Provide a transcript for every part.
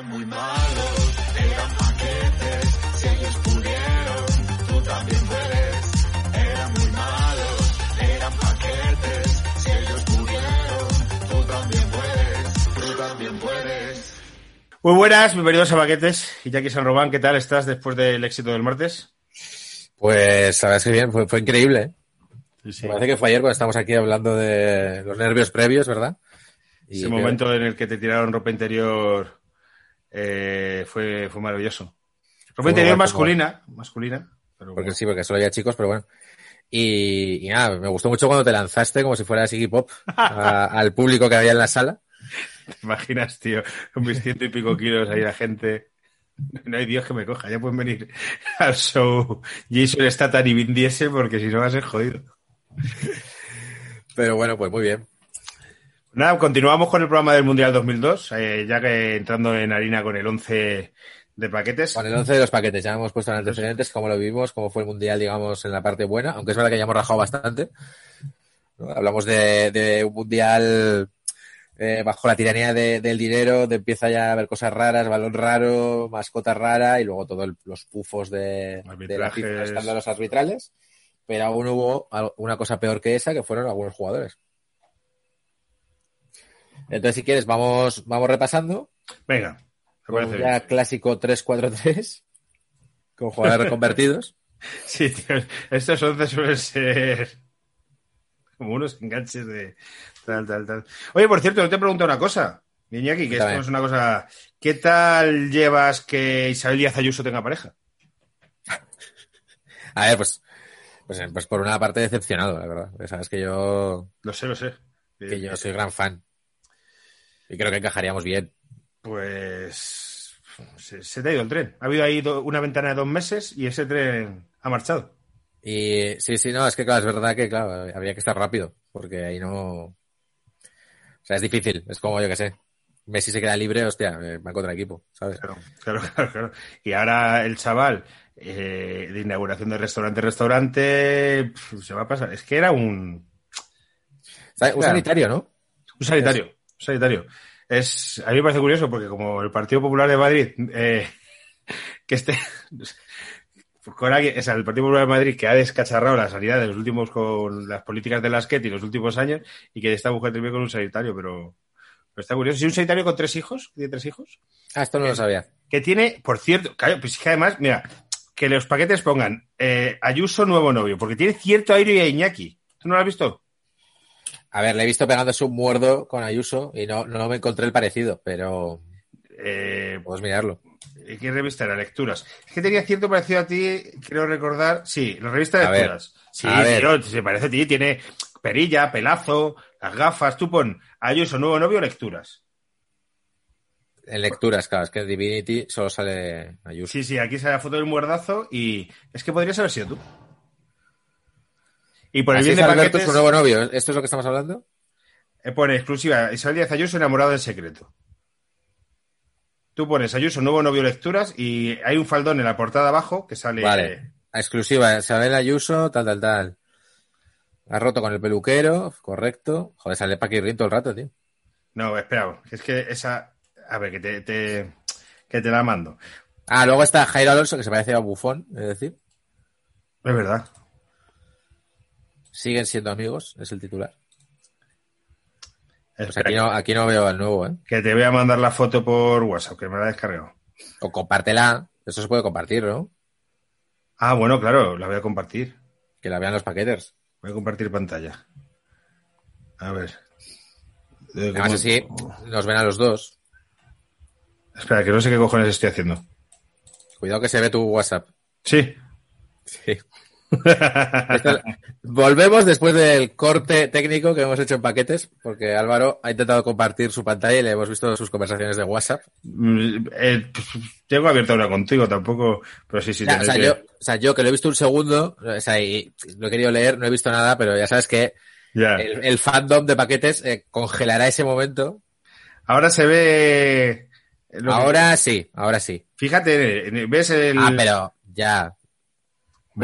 Eran muy malos, eran paquetes, si ellos pudieron, tú también puedes. Eran muy malos, eran paquetes, si ellos pudieron, tú también puedes, tú también puedes. Muy buenas, bienvenidos a Paquetes. Y Jackie San Román, ¿qué tal estás después del éxito del martes? Pues, la verdad es que bien, fue, fue increíble. ¿eh? Sí, sí. Me parece que fue ayer cuando estamos aquí hablando de los nervios previos, ¿verdad? Y Ese que- momento en el que te tiraron ropa interior eh, fue, fue maravilloso. Ropa interior masculina, masculina. Pero Porque bueno. sí, porque solo había chicos, pero bueno. Y, y nada, me gustó mucho cuando te lanzaste como si fueras Iggy Pop a- al público que había en la sala. ¿Te imaginas, tío? Con mis ciento y pico kilos ahí la gente. No hay Dios que me coja, ya pueden venir al show Jason Statham y Vin Diesel porque si no va a ser jodido. Pero bueno, pues muy bien. Nada, continuamos con el programa del Mundial 2002, eh, ya que entrando en harina con el 11 de paquetes. Con el 11 de los paquetes ya hemos puesto en antecedentes cómo lo vivimos, cómo fue el mundial, digamos, en la parte buena, aunque es verdad que ya hemos rajado bastante. Hablamos de, de un mundial eh, bajo la tiranía de- del dinero, de empieza ya a haber cosas raras, balón raro, mascota rara y luego todos los pufos de, de la. FIFA, escándalos arbitrales. Pero aún hubo una cosa peor que esa, que fueron algunos jugadores. Entonces, si quieres, vamos, vamos repasando. Venga, me parece bien. clásico 3-4-3 con jugadores reconvertidos. Sí, tío, estos 11 suelen ser como unos enganches de tal, tal, tal. Oye, por cierto, no te he preguntado una cosa, Iñaki, que esto es una cosa. ¿Qué tal llevas que Isabel Díaz Ayuso tenga pareja? A ver, pues, pues, pues por una parte decepcionado, la verdad. Sabes que yo, Lo sé, lo sé. que yo soy gran fan. Y creo que encajaríamos bien. Pues se, se te ha ido el tren. Ha habido ahí do- una ventana de dos meses y ese tren ha marchado. Y sí, sí, no, es que claro, es verdad que claro, habría que estar rápido, porque ahí no. O sea, es difícil, es como yo que sé. Messi se queda libre, hostia, eh, va contra equipo, ¿sabes? Claro, claro, claro, claro. Y ahora el chaval eh, de inauguración de restaurante, restaurante, pf, se va a pasar. Es que era un. Un Claro. sanitario, ¿no? un sanitario. Sanitario. Es, a mí me parece curioso porque como el Partido Popular de Madrid, eh, que esté con alguien, o sea, el Partido Popular de Madrid que ha descacharrado la sanidad de los últimos con las políticas de las que los últimos años y que esta mujer termine con un sanitario, pero, pero está curioso. ¿Sí un sanitario con tres hijos? ¿Tiene tres hijos? Ah, esto no lo sabía. que tiene, por cierto, claro, pues es que además, mira, que los paquetes pongan eh, Ayuso nuevo novio, porque tiene cierto aire a Iñaki. ¿Tú no lo has visto? A ver, le he visto pegándose un muerdo con Ayuso y no, no me encontré el parecido, pero Eh, puedes mirarlo. ¿Qué revista era? Lecturas. Es que tenía cierto parecido a ti, quiero recordar. Sí, la revista de A ver, lecturas. Sí, tío, se parece a ti, tiene perilla, pelazo, las gafas. Tú pon Ayuso nuevo novio, lecturas. En lecturas, claro, es que en Divinity solo sale Ayuso. Sí, sí, aquí sale la foto del muerdazo y es que podrías haber sido tú. Y por el bien es de Alberto, paquetes, su nuevo novio. ¿Esto es lo que estamos hablando? eh, pone exclusiva Isabel Díaz Ayuso enamorado en secreto. Tú pones Ayuso nuevo novio lecturas y hay un faldón en la portada abajo que sale. Vale. Exclusiva, Isabel Ayuso, tal, tal, tal. Ha roto con el peluquero, correcto. Joder, sale Paquirrín todo el rato, tío. No, espera, es que esa. A ver, que te, te- que te la mando. Ah, luego está Jairo Alonso, que se parece a Bufón, es decir. Es verdad. Siguen siendo amigos, es el titular. Pues aquí no, aquí no veo al nuevo, ¿eh? Que te voy a mandar la foto por WhatsApp, que me la he descargado. O compártela. Eso se puede compartir, ¿no? Ah, bueno, claro, la voy a compartir. Que la vean los paqueters. Voy a compartir pantalla. A ver. Además, ¿cómo- así nos ven a los dos. Espera, que no sé qué cojones estoy haciendo. Cuidado que se ve tu WhatsApp. Sí. Sí. Esto- Volvemos después del corte técnico que hemos hecho en paquetes, porque Álvaro ha intentado compartir su pantalla y le hemos visto sus conversaciones de WhatsApp. Mm, eh, pues, tengo abierta una contigo, tampoco. Pero sí, sí. Sea, o sea, que- yo, o sea, yo que lo he visto un segundo, o sea, y lo he querido leer, no he visto nada, pero ya sabes que Ya. el, el fandom de paquetes eh, congelará ese momento. Ahora se ve. que- Ahora sí, ahora sí. Fíjate, ves el. Ah, pero ya.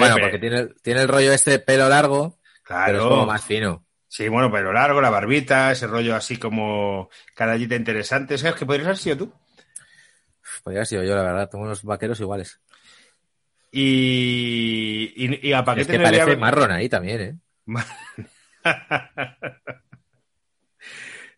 Bueno, porque tiene, tiene el rollo este pelo largo, pero es Claro. como más fino. Sí, bueno, pelo largo, la barbita, ese rollo así como canallita interesante. ¿Sabes que podrías haber sido tú? Podría haber sido yo, la verdad. Tengo unos vaqueros iguales. Y, y, y a Es Paquete que le parece marrón ahí también, ¿eh?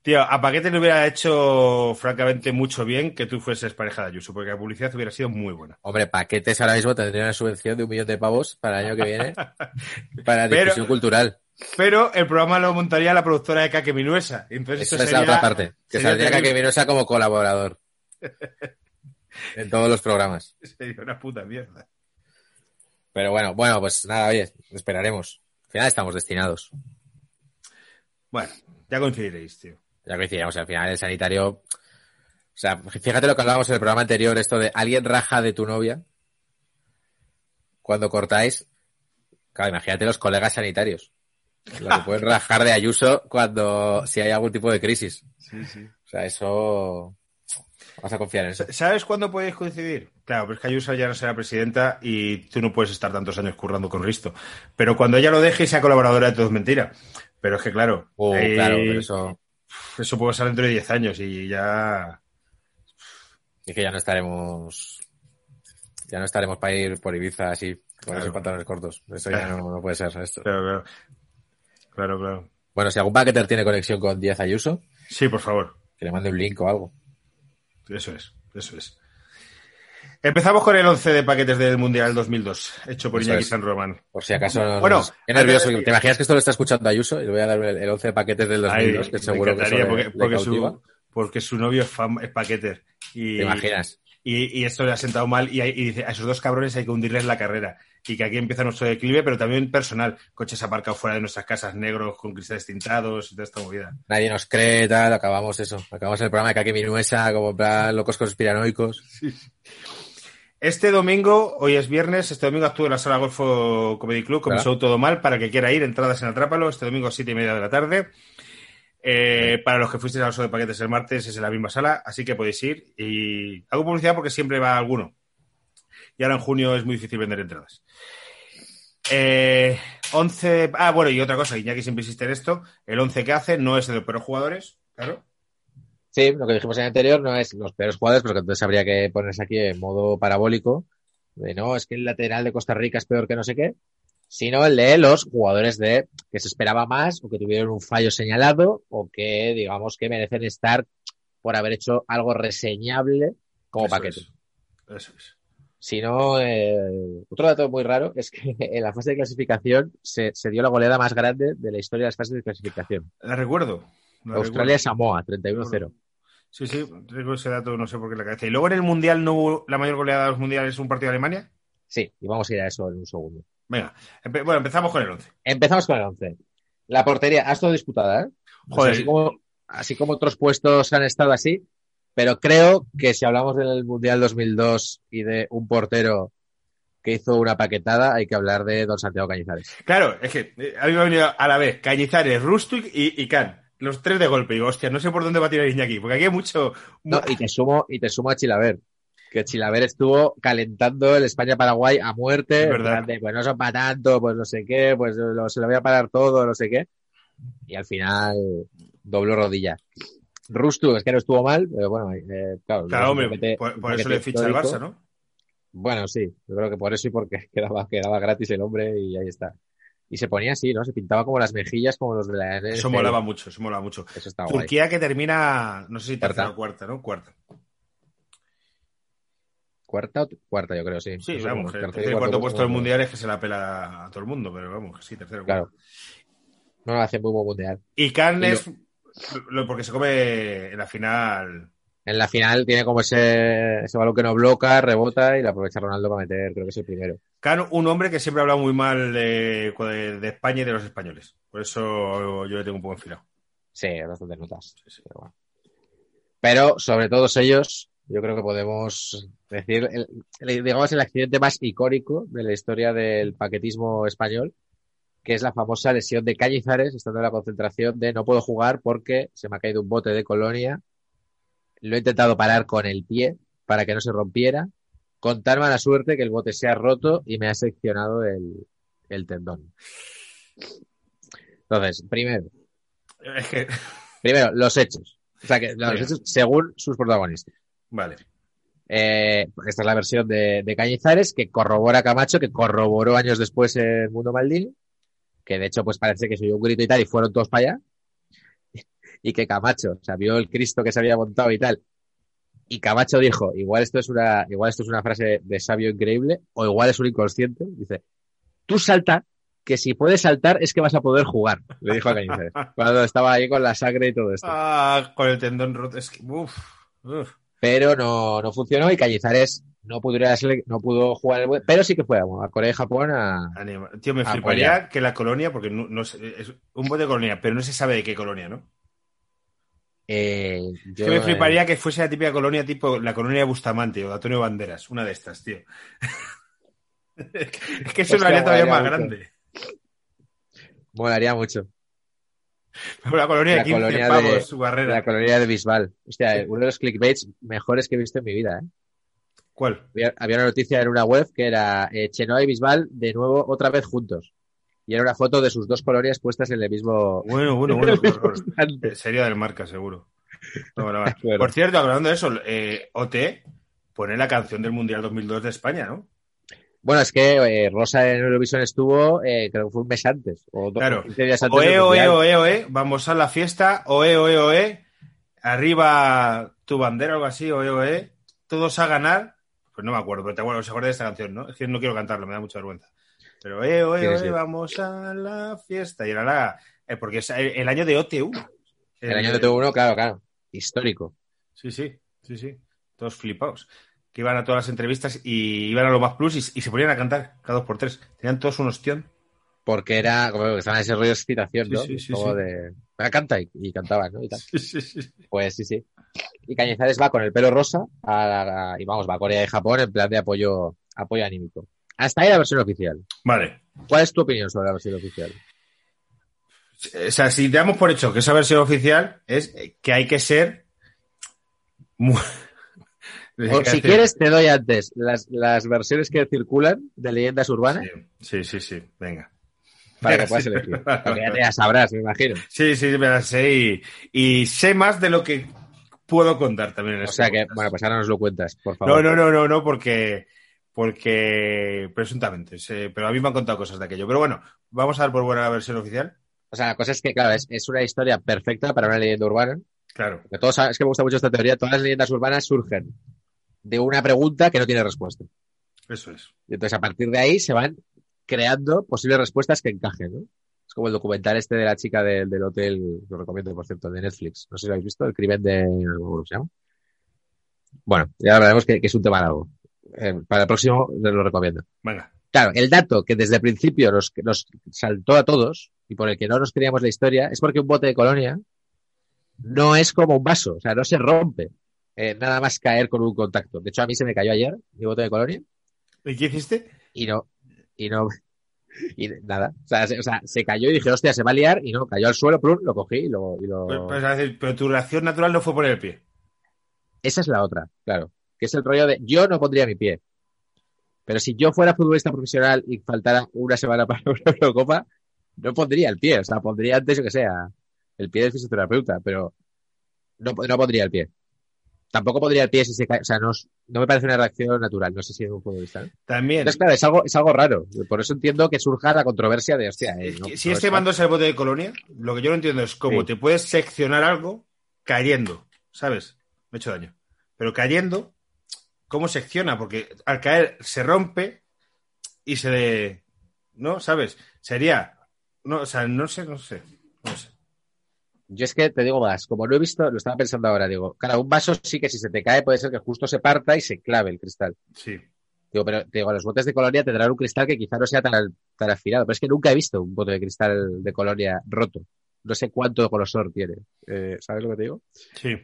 Tío, a Paquete le hubiera hecho francamente mucho bien que tú fueses pareja de Ayuso, porque la publicidad hubiera sido muy buena. Hombre, paquetes ahora mismo tendría una subvención de un millón de pavos para el año que viene para difusión cultural. Pero el programa lo montaría la productora de Caque Minuesa. Entonces Esa esto es la otra parte. Que saldría terrible. que Vinosa como colaborador. en todos los programas. Sería una puta mierda. Pero bueno, bueno, pues nada, oye, esperaremos. Al final estamos destinados. Bueno, ya coincidiréis, tío. Ya coincidimos, al final el sanitario. O sea, fíjate lo que hablábamos en el programa anterior, esto de alguien raja de tu novia. Cuando cortáis. Claro, imagínate los colegas sanitarios. Lo que pueden rajar de Ayuso cuando. si hay algún tipo de crisis. Sí, sí. O sea, eso. Vas a confiar en eso. ¿Sabes cuándo podéis coincidir? Claro, pero es que Ayuso ya no será presidenta y tú no puedes estar tantos años currando con Risto. Pero cuando ella lo deje y sea colaboradora de todo es mentira. Pero es que, claro, Oh, eh, claro, pero eso. Eso puede pasar dentro de 10 años y ya. Es que ya no estaremos. Ya no estaremos para ir por Ibiza así, con Claro. esos pantalones cortos. Eso ya no, no puede ser esto. Claro, claro. Claro, claro. Bueno, si algún paqueter tiene conexión con Díaz Ayuso, Sí, por favor. que le mande un link o algo. Eso es, eso es. Empezamos con el 11 de paquetes del Mundial 2002, hecho por Eso Iñaki es. San Román. Por si acaso. no- Bueno, qué nervioso. ¿Te imaginas que esto lo está escuchando Ayuso? Y le voy a dar el el 11 de paquetes del 2002, Ay, que seguro que le- porque, porque su, porque su novio es, paqueter. Y, ¿Te imaginas? Y, y esto le ha sentado mal y, hay- y dice, a esos dos cabrones hay que hundirles la carrera. Y que aquí empieza nuestro declive, pero también personal. Coches aparcados fuera de nuestras casas, negros, con cristales tintados y toda esta movida. Nadie nos cree, tal. Acabamos eso. Acabamos el programa de Kake Minuesa, como plan locos conspiranoicos. Este domingo, hoy es viernes, este domingo actúo en la sala Golfo Comedy Club con mi Claro. show Todo Mal para que quiera ir, entradas en Atrápalo, este domingo a siete y media de la tarde. Eh, para los que fuisteis al show de paquetes el martes es en la misma sala, así que podéis ir y hago publicidad porque siempre va alguno. Y ahora en junio es muy difícil vender entradas. Eh, 11. Ah, bueno, y otra cosa, Iñaki siempre insiste en esto. El 11 que hace no es el de los peores jugadores, claro. Sí, lo que dijimos en el anterior no es los peores jugadores, pero que entonces habría que ponerse aquí en modo parabólico. De no, es que el lateral de Costa Rica es peor que no sé qué. Sino el de los jugadores de que se esperaba más o que tuvieron un fallo señalado o que, digamos, que merecen estar por haber hecho algo reseñable como Eso paquete. es. Eso es. Si no, eh, otro dato muy raro es que en la fase de clasificación se, se dio la goleada más grande de la historia de las fases de clasificación. La recuerdo. Australia-Samoa, 31-0. Sí, sí, tengo ese dato, no sé por qué la cabeza. ¿Y luego en el Mundial no hubo la mayor goleada de los Mundiales un partido de Alemania? Sí, y vamos a ir a eso en un segundo. Venga, empe- bueno, empezamos con el 11. Empezamos con el 11. La portería ha estado disputada, ¿eh? O sea, Joder. así, como, así como otros puestos han estado así, pero creo que si hablamos del Mundial 2002 y de un portero que hizo una paquetada, hay que hablar de Don Santiago Cañizares. Claro, es que eh, a mí me ha venido a la vez Cañizares, Rustic y, y Can. Los tres de golpe. Y digo, hostia, no sé por dónde va a tirar Iñaki, porque aquí hay mucho. No, y te sumo, y te sumo a Chilaver. Que Chilaver estuvo calentando el España-Paraguay a muerte. Es verdad. de, pues no son para tanto, pues no sé qué, pues lo- se lo voy a parar todo, no sé qué. Y al final dobló rodilla. Rustu es que no estuvo mal, pero bueno, eh, claro. Claro, hombre, paquete- por, por eso le ficha el. Barça, ¿no? Bueno, sí, yo creo que por eso y porque quedaba, quedaba gratis el hombre y ahí está. Y se ponía así, ¿no? Se pintaba como las mejillas, como los de la Eso molaba mucho, eso molaba mucho. Eso está guay. Turquía que termina, no sé si tercera o cuarta, ¿no? Cuarta. ¿Cuarta o cuarta, yo creo, sí. Sí, vamos, el tercer y cuarto puesto del Mundial es que se la pela a todo el mundo, pero vamos, que sí, tercero. Claro. No, hace muy buen mundial. Y Can Y lo- es lo- porque se come en la final. En la final tiene como ese, ese balón que no bloca, rebota y lo aprovecha Ronaldo para meter, creo que es el primero. Un hombre que siempre ha hablado muy mal de, de- España y de los españoles. Por eso yo le tengo un poco enfilado. Sí, bastantes notas. Pero, bueno. Pero sobre todos ellos, yo creo que podemos decir, el- el- digamos, el accidente más icónico de la historia del paquetismo español, que es la famosa lesión de Cañizares, estando en la concentración de no puedo jugar porque se me ha caído un bote de colonia. Lo he intentado parar con el pie para que no se rompiera, con tan mala suerte que el bote se ha roto y me ha seccionado el, el tendón. Entonces, primero, Es que, Primero, los hechos. O sea, que los hechos según sus protagonistas. vale. Eh, esta es la versión de, de Cañizares que corrobora Camacho, que corroboró años después el Mundo Maldini, que de hecho pues parece que se oyó un grito y tal y fueron todos para allá. Y que Camacho, o sea, vio el Cristo que se había montado y tal. Y Camacho dijo, igual esto es una, igual esto es una frase de sabio increíble, o igual es un inconsciente. Dice, tú salta, que si puedes saltar es que vas a poder jugar, le dijo a Cañizares. cuando estaba ahí con la sangre y todo esto. Ah, con el tendón roto. Es que, uf, uf. pero no, no funcionó y Cañizares no pudo, a no pudo jugar el pero sí que fue a Corea y Japón a, Anima. Tío, me Ah, fliparía que la colonia, porque no, no sé, es un bote de colonia, pero no se sabe de qué colonia, ¿no? Eh, yo, que me eh, fliparía que fuese la típica colonia tipo la colonia de Bustamante o de Antonio Banderas, una de estas, tío. es que eso lo haría todavía más mucho. grande. molaría mucho. La colonia de La 15 colonia pavos, de- su barrera. La colonia de Bisbal. Hostia, uno de los clickbaits mejores que he visto en mi vida, ¿eh? ¿Cuál? Había, había una noticia en una web que era eh, Chenoa y Bisbal de nuevo otra vez juntos. Y era una foto de sus dos colonias puestas en el mismo... Bueno, bueno, bueno. Eh, Sería del marca, seguro. No, bueno. Por cierto, hablando de eso, eh, OT pone la canción del Mundial 2002 de España, ¿no? Bueno, es que eh, Rosa en Eurovisión estuvo, eh, creo que fue un mes antes. O dos, Claro. 15 días antes. Oe, oe, oe, oe, vamos a la fiesta, oe, oe, oe, arriba tu bandera o algo así, oe, oe, todos a ganar. Pues no me acuerdo, pero te acuerdas, os acordáis de esta canción, ¿no? Es que no quiero cantarlo, me da mucha vergüenza. Pero Sí, oe, sí. vamos a la fiesta. Y era la, eh, porque es el, año de OT1. El año de T1, claro, claro. Histórico. Sí, sí, sí, sí. Todos flipados. Que iban a todas las entrevistas y iban a lo más plus y, y se ponían a cantar cada dos por tres. Tenían todos un ostión. Porque era, como que estaban en ese rollo de excitación, ¿no? sí, sí, como sí. de, "Ah, canta y, y cantaban, ¿no? Y tal. Sí, sí, sí. Pues sí, sí. Y Cañizares va con el pelo rosa a- a- y vamos, va a Corea y Japón en plan de apoyo, apoyo anímico. Hasta ahí la versión oficial. Vale. ¿Cuál es tu opinión sobre la versión oficial? O sea, si damos por hecho que esa versión oficial es que hay que ser. muy- O si quieres, te doy antes las, las versiones que circulan de leyendas urbanas Sí, sí, sí, sí. Venga. para que Venga, puedas sí. elegir. Porque ya te las sabrás, me imagino. Sí, sí, me las sé y, y sé más de lo que puedo contar también en O este sea que, bueno, pues ahora nos lo cuentas, por No, favor. no, no, no, no, porque. Porque. Presuntamente. pero a mí me han contado cosas de aquello. Pero bueno, vamos a dar por buena la versión oficial. O sea, la cosa es que, claro, es, es una historia perfecta para una leyenda urbana. Claro. Que todos, es que me gusta mucho esta teoría. Todas las leyendas urbanas surgen de una pregunta que no tiene respuesta. Eso es. Y entonces, a partir de ahí, se van creando posibles respuestas que encajen, ¿no? Es como el documental este de la chica del, del hotel, lo recomiendo, por cierto, de Netflix. No sé si lo habéis visto, el crimen de... ¿Cómo se llama? Bueno, ya que, que es un tema largo. Eh, para el próximo lo recomiendo. Venga. Claro, el dato que desde el principio nos, nos saltó a todos y por el que no nos creíamos la historia es porque un bote de colonia no es como un vaso, o sea, no se rompe eh, nada más caer con un contacto. De hecho, a mí se me cayó ayer mi bote de colonia ¿Y qué hiciste? y no, y no, y nada. O sea, se, o sea, se cayó y dije, hostia, se va a liar y no, cayó al suelo, plum, lo cogí y lo... y lo- Pues, pues, pero tu reacción natural no fue poner el pie. Esa es la otra, claro. Que es el rollo de yo no pondría mi pie. Pero si yo fuera futbolista profesional y faltara una semana para una Eurocopa, no pondría el pie. O sea, pondría antes, yo que sea, el pie del fisioterapeuta, pero no, no pondría el pie. Tampoco pondría el pie si se cae. O sea, no, me parece una reacción natural. No sé si es un futbolista. ¿no? También. Entonces, claro, es algo, es algo raro. Por eso entiendo que surja la controversia de, hostia, eh, no- si este es- mando es el bote de colonia, lo que yo no entiendo es cómo Sí. te puedes seccionar algo cayendo, ¿sabes? Me he hecho daño. Pero cayendo, ¿cómo secciona? Porque al caer se rompe y se... de- ¿No? ¿Sabes? Sería... No, o sea, no sé, no sé. No sé. Yo es que te digo más, como no he visto, lo estaba pensando ahora, digo, claro, un vaso sí que si se te cae puede ser que justo se parta y se clave el cristal. Sí. Digo, pero te digo, los botes de colonia tendrán un cristal que quizá no sea tan, tan afilado, pero es que nunca he visto un bote de cristal de colonia roto. No sé cuánto grosor tiene. Eh, ¿Sabes lo que te digo? Sí.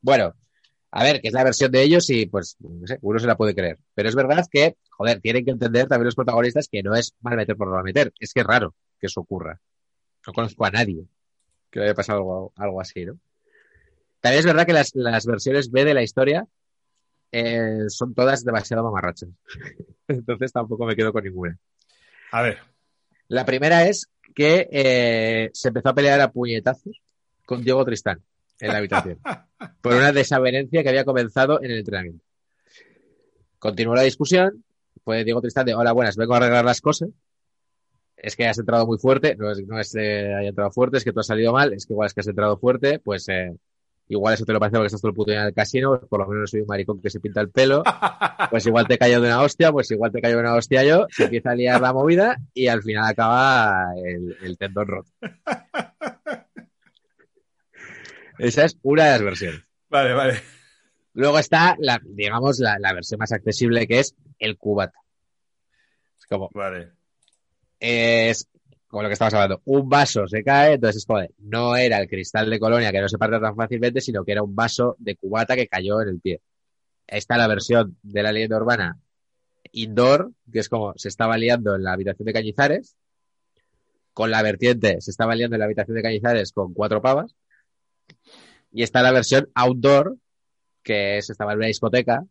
Bueno, a ver, que es la versión de ellos y pues, no sé, uno se la puede creer. Pero es verdad que, joder, tienen que entender también los protagonistas que no es mal meter por no mal meter. Es que es raro que eso ocurra. No conozco a nadie que le haya pasado algo, algo así, ¿no? También es verdad que las, las versiones B de la historia eh, son todas demasiado mamarrachas. Entonces tampoco me quedo con ninguna. A ver. La primera es que eh, se empezó a pelear a puñetazos con Diego Tristán en la habitación por una desavenencia que había comenzado en el entrenamiento. Continuó la discusión. Fue Diego Tristán de, hola, buenas, vengo a arreglar las cosas. Es que has entrado muy fuerte, no es, no es que haya entrado fuerte, es que tú has salido mal, es que igual es que has entrado fuerte, pues eh, igual eso te lo parece porque estás todo el puto en el casino, pues por lo menos soy un maricón que se pinta el pelo, pues igual te cayó de una hostia, pues igual te cayó de una hostia yo, se empieza a liar la movida y al final acaba el, el tendón roto. Esa es una de las versiones. Vale, vale. Luego está, la, digamos, la, la versión más accesible que es el cubata. Es como, Vale. es como lo que estabas hablando, un vaso se cae, entonces es como de, no era el cristal de colonia que no se parte tan fácilmente, sino que era un vaso de cubata que cayó en el pie. Está la versión de la leyenda urbana indoor, que es como se estaba liando en la habitación de Cañizares, con la vertiente, se estaba liando en la habitación de Cañizares con cuatro pavas, y está la versión outdoor, que es, estaba en una discoteca,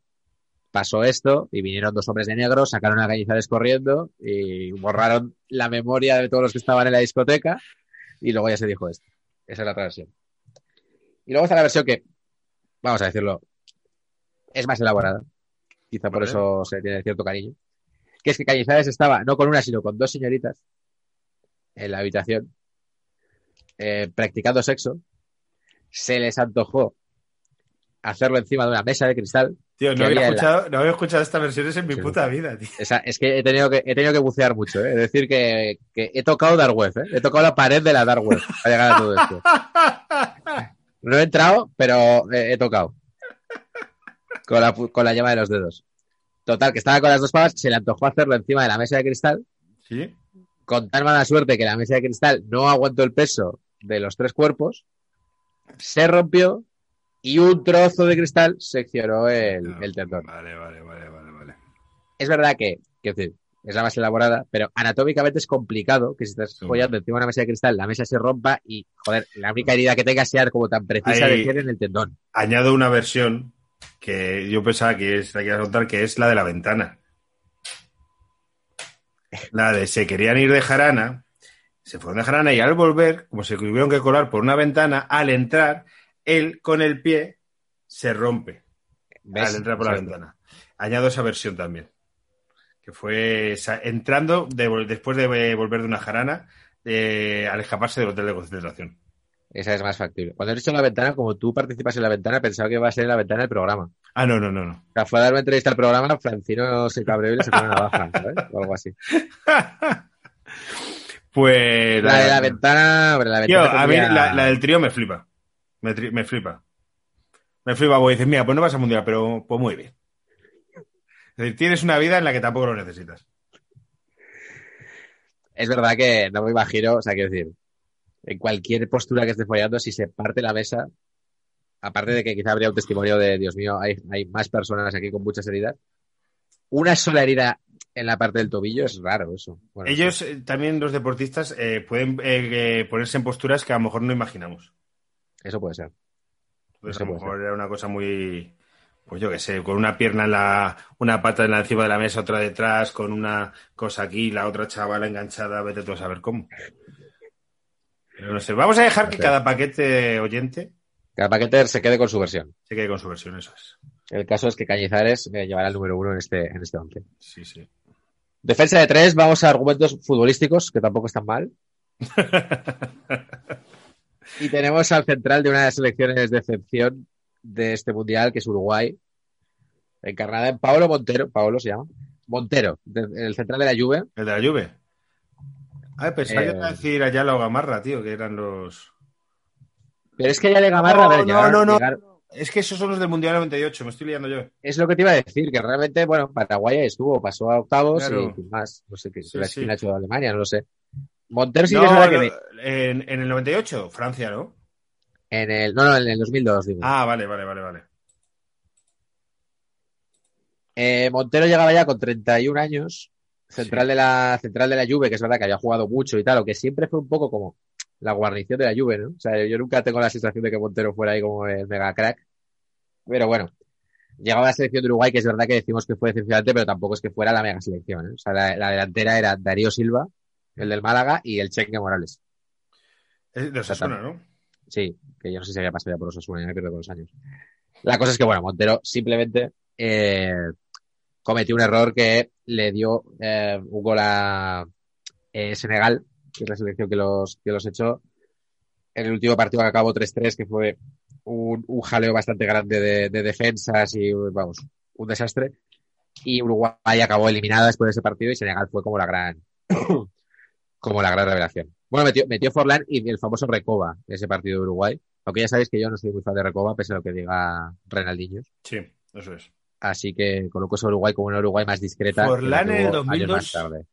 pasó esto y vinieron dos hombres de negro, sacaron a Cañizares corriendo y borraron la memoria de todos los que estaban en la discoteca y luego ya se dijo esto. Esa es la otra versión. Y luego está la versión que, vamos a decirlo, es más elaborada. Quizá por eso se tiene cierto cariño. Que es que Cañizares estaba no con una, sino con dos señoritas en la habitación eh, practicando sexo. Se les antojó hacerlo encima de una mesa de cristal Tío, no había, la- escuchado, no había escuchado estas versiones en mi Sí. puta vida, tío. Esa- es que he tenido que, he tenido que bucear mucho, ¿eh? Es decir, que, que he tocado Dark Web, ¿eh? He tocado la pared de la Dark Web para llegar a todo esto. No he entrado, pero he, he tocado. Con la, con la llama de los dedos. Total, que estaba con las dos pavas, se le antojó hacerlo encima de la mesa de cristal, ¿Sí? con tan mala suerte que la mesa de cristal no aguantó el peso de los tres cuerpos, se rompió y un trozo de cristal seccionó el, el tendón. Vale, vale, vale, vale, vale. es verdad que, decir, es la más elaborada, pero anatómicamente es complicado que si estás Sí. follando encima de una mesa de cristal, la mesa se rompa y, joder, la única herida que tenga sea como tan precisa Ahí- de ser en el tendón. Añado una versión que yo pensaba que es la que ibas a contar, que es la de la ventana. La de se querían ir de jarana, se fueron de jarana y al volver, como se tuvieron que colar por una ventana, al entrar, él con el pie se rompe ¿Ves? al entrar por la ventana. Añado esa versión también. Que fue entrando de después de volver de una jarana eh, al escaparse del hotel de concentración. Esa es más factible. Cuando he dicho la ventana, como tú participas en la ventana, pensaba que iba a ser en la ventana del programa. Ah, no, no, no, no. O sea, fue a dar una entrevista al programa, Francino se cabreó y le sacó una navaja, ¿sabes? O algo así. pues La de la ventana, hombre, la Tío, ventana a mí la, la del trío me flipa. Me, tri- me flipa. Me flipa, porque dices, mira, pues no vas a mundial, pero pues muy bien. Es decir, tienes una vida en la que tampoco lo necesitas. Es verdad que no me imagino, o sea, quiero decir, en cualquier postura que esté follando, si se parte la mesa, aparte de que quizá habría un testimonio de, Dios mío, hay, hay más personas aquí con muchas heridas, una sola herida en la parte del tobillo es raro eso. Bueno, Ellos, eh, también los deportistas, eh, pueden eh, ponerse en posturas que a lo mejor no imaginamos. Eso puede ser. Pues Eso a lo mejor era una cosa muy, pues yo qué sé, con una pierna en la, una pata en la encima de la mesa, otra detrás, con una cosa aquí, la otra chavala enganchada, vete tú a saber cómo. Pero no sé, vamos a dejar que cada paquete oyente Cada paquete se quede con su versión. se quede con su versión, eso es. El caso es que Cañizares llevará el número uno en este, en este once. Sí, sí. Defensa de tres, vamos a argumentos futbolísticos, que tampoco están mal. Y tenemos al central de una de las selecciones de excepción de este mundial, que es Uruguay, encarnada en Paolo Montero, Paolo se llama, Montero, de- el central de la Juve. El de la Juve. Ay, pensaba Eh. que iba a decir Ayala o Gamarra, tío, que eran los... Pero es que ya de Gamarra, a ver, No, llegar- no, no. llegar- Es que esos son los del Mundial 98, me estoy liando yo. es lo que te iba a decir, que realmente, bueno, Paraguay estuvo, pasó a octavos Claro. y más, no sé qué, Sí, la sí. ha hecho Alemania, no lo sé. Montero sí No, que es verdad que no, me- en, en el 98, Francia, ¿no? en el, no, no, en el 2002, digo. Ah, vale, vale, vale, vale. Eh, Montero llegaba ya con 31 años, central de la central de la Juve, que es verdad que había jugado mucho y tal, o que siempre fue un poco como la guarnición de la Juve, ¿no? O sea, yo nunca tengo la sensación de que Montero fuera ahí como el mega crack. Pero bueno, llegaba la selección de Uruguay, que es verdad que decimos que fue decepcionante, pero tampoco es que fuera la mega selección, ¿eh? O sea, la, la delantera era Darío Silva, el del Málaga, y el Chengue Morales. Es de Osasuna, ¿no? Sí, que yo no sé si había pasado ya por Osasuna, ya me pierdo con los años. La cosa es que, bueno, Montero simplemente eh, cometió un error que le dio eh, un gol a eh, Senegal, que es la selección que los, que los echó, en el último partido que acabó 3-3, que fue un, un jaleo bastante grande de, de defensas y, vamos, un desastre. Y Uruguay acabó eliminada después de ese partido y Senegal fue como la gran, como la gran revelación. Bueno, metió, metió Forlán y el famoso Recoba de ese partido de Uruguay. Aunque ya sabéis que yo no soy muy fan de Recoba, pese a lo que diga Renaldinho. Sí, eso es. Así que coloco ese Uruguay como una Uruguay más discreta. Forlán en el tuvo años 2002. más tarde.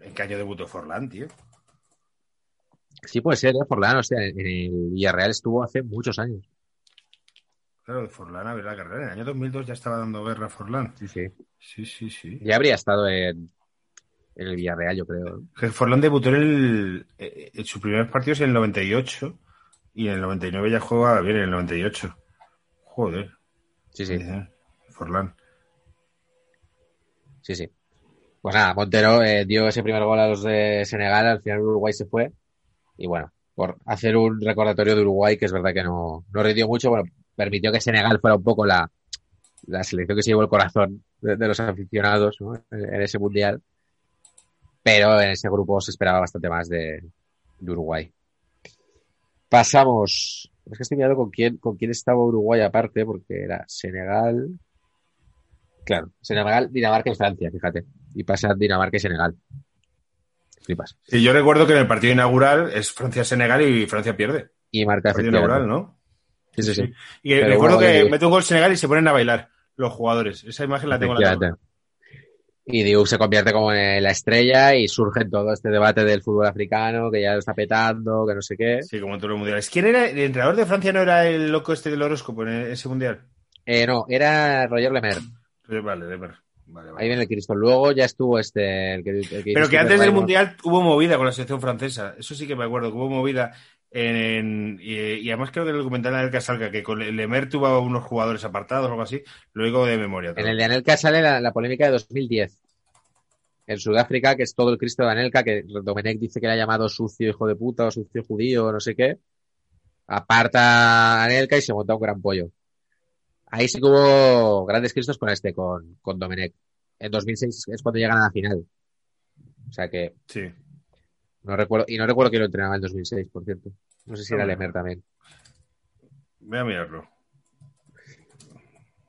¿En qué año debutó Forlán, tío? Sí, puede ser, ¿eh? Forlán, o sea, en el Villarreal estuvo hace muchos años. Claro, Forlán a ver la carrera. En el año 2002 ya estaba dando guerra a Forlán. Sí, sí. Sí, sí, sí. Ya habría estado en, en el Villarreal, yo creo. Forlán debutó en, el, eh, en su primer partido es en el 98 y en el 99 ya juega bien en el 98. Joder. Sí, sí, Forlán. sí, sí. Pues nada, Montero eh, dio ese primer gol a los de Senegal, al final Uruguay se fue. Y bueno, por hacer un recordatorio de Uruguay, que es verdad que no, no rindió mucho, bueno, permitió que Senegal fuera un poco la, la selección que se llevó el corazón de, los aficionados en, ese mundial. Pero en ese grupo se esperaba bastante más de, Uruguay. Pasamos. Es que estoy mirando con quién, con quién estaba Uruguay aparte, porque era Senegal. Claro, Senegal, Dinamarca y Francia, fíjate. Y pasa Dinamarca y Senegal. Flipas. Y yo recuerdo que en el partido inaugural es Francia-Senegal y Francia pierde. Y marca El partido inaugural, ¿no? Sí, sí, sí. Y Pero recuerdo bueno, que mete un gol Senegal y se ponen a bailar los jugadores. Esa imagen la tengo en la Efectivamente. Y Diouf se convierte como en la estrella y surge todo este debate del fútbol africano, que ya lo está petando, que no sé qué. Sí, como en todos los mundiales. ¿Quién era? ¿El entrenador de Francia no era el loco este del horóscopo en ese mundial? Eh, no, era Roger Lemer. Eh, Vale, ver. Vale, vale. Ahí viene el Cristo. Luego ya estuvo este. El que, el que Pero que antes de del mundial hubo movida con la selección francesa. Eso sí que me acuerdo, que hubo movida en. y, y además creo que en el documental de Anelka salga que con Lemer tuvo unos jugadores apartados o algo así. Lo digo de memoria. todo. En el de Anelka sale la, la polémica de 2010. En Sudáfrica, que es todo el Cristo de Anelka, que Domenech dice que le ha llamado sucio hijo de puta o sucio judío o no sé qué. Aparta a Anelka y se monta un gran pollo. Ahí sí que hubo grandes cristos con este, con, con Domenech. En 2006 es cuando llegan a la final. O sea que Sí. no recuerdo, y no recuerdo que lo entrenaba en 2006, por cierto. No sé si era. Lemer también. Voy a mirarlo.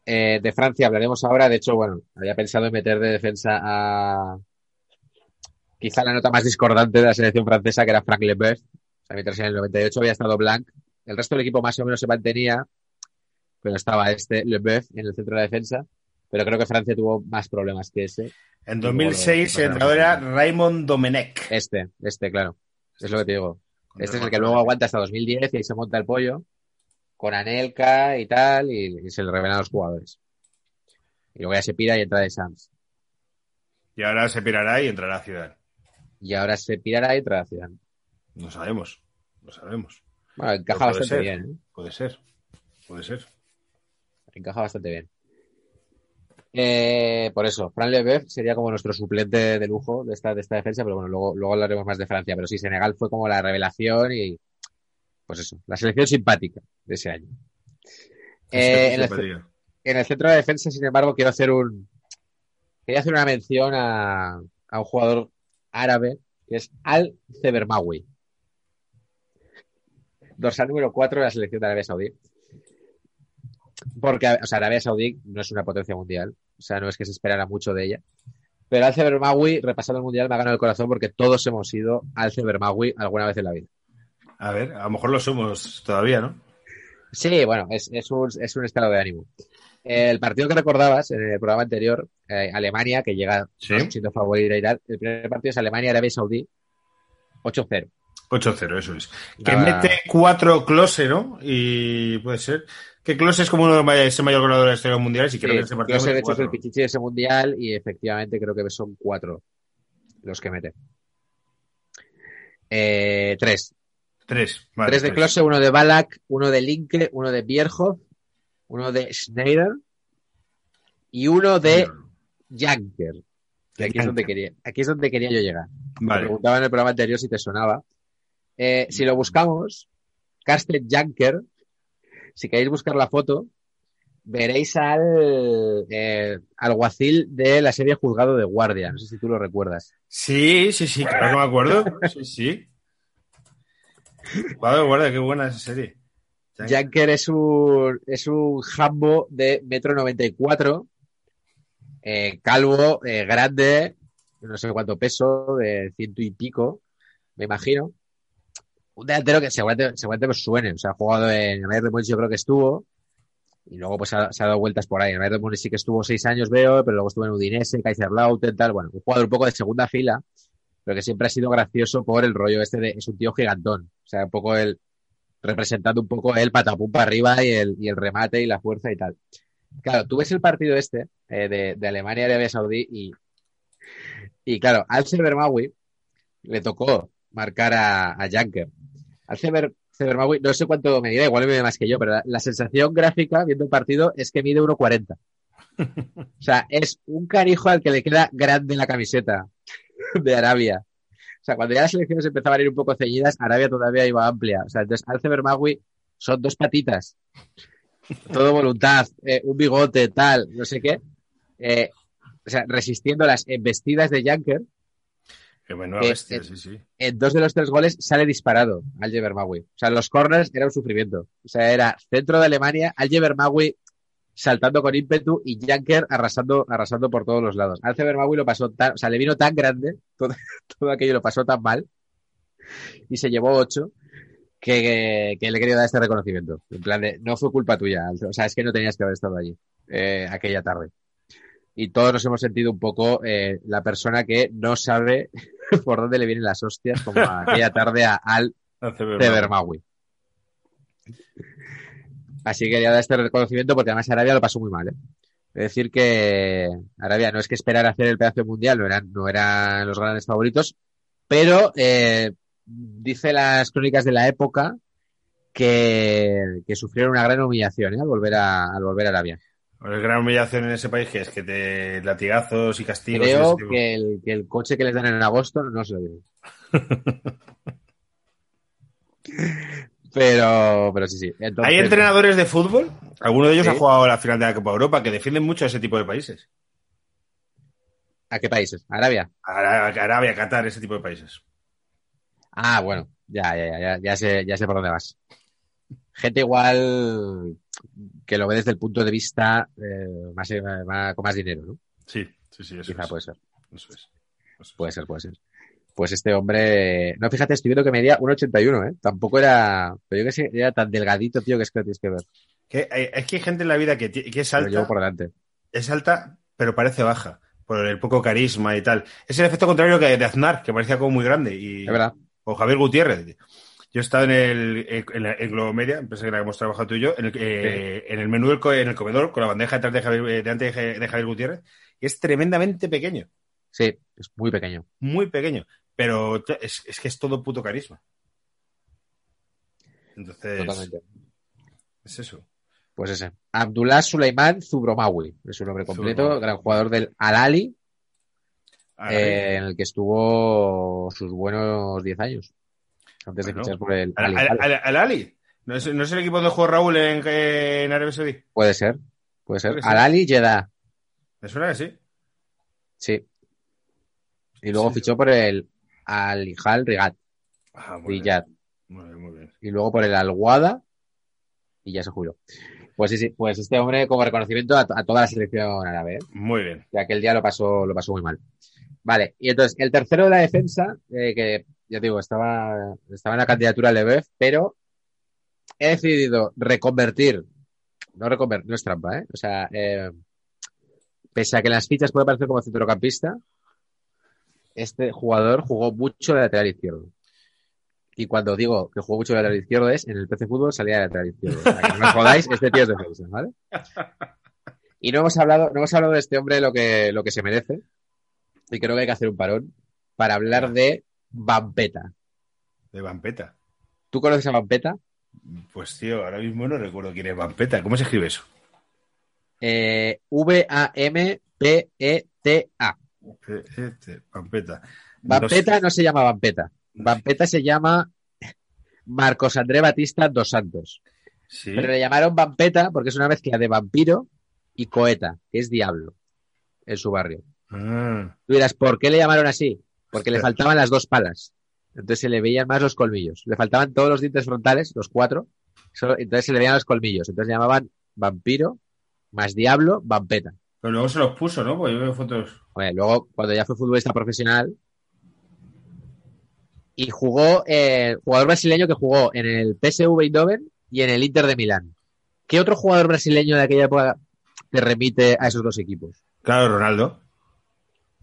Eh, de Francia hablaremos ahora. De hecho, bueno, había pensado en meter de defensa a quizá la nota más discordante de la selección francesa, que era Frank Leboeuf. O sea, mientras en el 98 había estado Blanc. El resto del equipo más o menos se mantenía, pero estaba este Leboeuf en el centro de la defensa. Pero creo que Francia tuvo más problemas que ese. En luego 2006 lo- el entrenador era Raymond Domenech. Este, este, claro. Es lo que te digo. Este es el que luego aguanta hasta 2010 y ahí se monta el pollo con Anelka y tal y, y se le revelan a los jugadores. Y luego ya se pira y entra de Sams. Y ahora se pirará y entrará a Ciudad. Y ahora se pirará y entra a Zidane. No sabemos. No sabemos. Bueno, encaja bastante ser. bien, ¿eh? Puede ser. Puede ser. Encaja bastante bien. Eh, por eso, Fran Leboeuf sería como nuestro suplente de lujo de esta, de esta defensa, pero bueno, luego, luego hablaremos más de Francia. Pero sí, Senegal fue como la revelación y pues eso, la selección simpática de ese año. Eh, en, el, Simpatia. en el centro de defensa, sin embargo, quiero hacer un quería hacer una mención a, a un jugador árabe que es Al Zebermawi. Dorsal número 4 de la selección de Arabia Saudí. Porque, o sea, Arabia Saudí no es una potencia mundial. O sea, no es que se esperara mucho de ella. Pero Al Zebermawi, repasando el mundial, me ha ganado el corazón porque todos hemos sido Al Zebermawi alguna vez en la vida. A ver, a lo mejor lo somos todavía, ¿no? Sí, bueno, es, es, un, es un estado de ánimo. El partido que recordabas en el programa anterior, eh, Alemania, que llega Sí. ¿no? siendo favorita y tal, el primer partido es Alemania-Arabia Saudí, 8-0. 8-0, eso es. Que mete cuatro close, ¿no? Y puede ser. Que close es como uno de los mayor goleador de la historia mundial y creo que ese partido de hecho, es el pichichi de ese mundial y efectivamente creo que son cuatro los que mete. Eh, tres. Tres. Vale, tres de Klose, uno de Balak, uno de Linke, uno de Bierhoff, uno de Schneider y uno de Janker. Que aquí es donde quería, aquí es donde quería yo llegar. Me Vale. preguntaba en el programa anterior si te sonaba. Eh, si lo buscamos, Carsten Janker, si queréis buscar la foto, veréis al eh, alguacil de la serie Juzgado de Guardia. No sé si tú lo recuerdas. Sí, sí, sí, claro que me acuerdo. Sí, sí. Guarda, guarda, qué buena esa serie. Janker es un, es un jambo de metro 94, eh, calvo, eh, grande, no sé cuánto peso, de ciento y pico, me imagino. Un delantero que seguramente, seguramente os suene, o sea, ha jugado en el Bayern de Múnich yo creo que estuvo, y luego pues ha- se ha dado vueltas por ahí. En el Bayern de Múnich sí que estuvo seis años, veo, pero luego estuvo en Udinese, Kaiserslautern, tal, bueno, un jugador un poco de segunda fila, pero que siempre ha sido gracioso por el rollo este de, es un tío gigantón, o sea, un poco el, representando un poco el patapum para arriba y el, y el remate y la fuerza y tal. Claro, tú ves el partido este eh, de, de Alemania y Arabia Saudí y, y claro, al Bermawi le tocó marcar a, a Janker. Al Bermawi, no sé cuánto me dirá, igual me mide más que yo, pero la, la sensación gráfica viendo el partido es que mide 1,40. O sea, es un carijo al que le queda grande la camiseta de Arabia. O sea, cuando ya las elecciones empezaban a ir un poco ceñidas, Arabia todavía iba amplia. O sea, entonces Alce Bermawi son dos patitas. Todo voluntad, eh, un bigote, tal, no sé qué. Eh, o sea, resistiendo las embestidas de Janker, Qué buena bestia, eh, sí, sí. en dos de los tres goles sale disparado Alge Bermawi. O sea, los corners era un sufrimiento. O sea, era centro de Alemania, Alge Bermawi saltando con ímpetu y Janker arrasando, arrasando por todos los lados. Alce Bermawi lo pasó tan, o sea, le vino tan grande, todo, todo aquello lo pasó tan mal y se llevó ocho que, que le quería dar este reconocimiento. En plan de, no fue culpa tuya, o sea, es que no tenías que haber estado allí eh, aquella tarde. Y todos nos hemos sentido un poco eh, la persona que no sabe por dónde le vienen las hostias, como aquella tarde a Al de mal. Bermawi. Así que quería dar este reconocimiento porque además Arabia lo pasó muy mal. ¿eh? Es decir, que Arabia no es que esperar hacer el pedazo mundial, no eran, no eran los grandes favoritos, pero eh, dice las crónicas de la época que, que sufrieron una gran humillación ¿eh? al, volver a, al volver a Arabia. La gran humillación en ese país que es que te latigazos y castigos. y Creo tipo. que el, que el coche que les dan en agosto no se lo dieron. pero, pero sí, sí. Entonces, Hay entrenadores de fútbol, alguno de ellos Sí. ha jugado la final de la Copa Europa, que defienden mucho a ese tipo de países. ¿A qué países? ¿Arabia? Ara- Arabia, Qatar, ese tipo de países. Ah, bueno, ya, ya, ya, ya, ya sé, ya sé por dónde vas. Gente igual que lo ve desde el punto de vista eh, más, eh, más- con más dinero, ¿no? Sí, sí, sí, eso Quizá es. puede ser. Eso es. Eso es. Puede ser, puede ser. Pues este hombre, no, fíjate, estoy viendo que medía 1,81, ¿eh? Tampoco era, pero yo que sé, era tan delgadito, tío, que es que lo tienes que ver. Que hay- es que hay gente en la vida que, es Lo llevo alta, por delante. es alta, pero parece baja, por el poco carisma y tal. Es el efecto contrario que de Aznar, que parecía como muy grande. Y, Es verdad. O Javier Gutiérrez. Yo he estado en el en, la- en Globomedia, empresa en la que hemos trabajado tú y yo, en el, eh, en el menú del co- en el comedor, con la bandeja detrás de Javier, eh, delante de Ja- de Javier Gutiérrez, y es tremendamente pequeño, Sí, es muy pequeño. muy pequeño, pero es, es que es todo puto carisma. Entonces, Totalmente. es eso. Pues ese. Abdullah Suleiman Zubromawi, es su nombre completo, Zubromawi. gran jugador del Al-Ali, eh, en el que estuvo sus buenos 10 años. Antes de fichar por el ¿Al, Al al- al- al Ali? ¿No es, no es el equipo donde jugó Raúl en, en Arabia Saudí? Puede ser, puede ser. Sí. Al-Ali Jeddah, ¿Me suena que sí? sí. Y luego Sí. fichó por el Al-Hijal Rigat, Ah, muy bien. Riyadh. Muy bien, muy bien. Y luego por el Al-Wada y ya se jubiló. Pues sí, sí, pues este hombre como reconocimiento a, a toda la selección árabe, ¿eh? Muy bien. que aquel día lo pasó, lo pasó muy mal. Vale, y entonces el tercero de la defensa, eh, que ya digo, estaba, estaba en la candidatura EBF, pero he decidido reconvertir, no reconvertir, no es trampa, ¿eh? O sea, eh, pese a que en las fichas puede parecer como centrocampista, este jugador jugó mucho de lateral izquierdo. Y cuando digo que jugó mucho de lateral izquierdo es en el PC Fútbol salía de lateral izquierdo. Sea, que no os jodáis, este tío es defensa, ¿vale? Y no hemos hablado, no hemos hablado de este hombre lo que, lo que se merece. Y creo que hay que hacer un parón para hablar de Vampeta. De Vampeta. ¿Tú conoces a Vampeta? Pues tío, ahora mismo no recuerdo quién es Vampeta. ¿Cómo se escribe eso? Eh, V-A-M-P-E-T-A. Vampeta. Vampeta No sé. no se llama Vampeta. Vampeta se llama Marcos André Batista dos Santos. Sí. Pero le llamaron Vampeta porque es una mezcla de vampiro y coeta, que es diablo, en su barrio. Ah, Tú dirás, ¿por qué le llamaron así? Porque le faltaban las dos palas. Entonces se le veían más los colmillos. Le faltaban todos los dientes frontales, los cuatro. solo- entonces se le veían los colmillos. Entonces le llamaban vampiro más diablo, vampeta. Pero luego se los puso, ¿no? Porque yo veo fotos. Bueno, luego, cuando ya fue futbolista profesional y jugó, eh, jugador brasileño que jugó en el PSV Eindhoven y en el Inter de Milán. ¿Qué otro jugador brasileño de aquella época te remite a esos dos equipos? Claro, Ronaldo.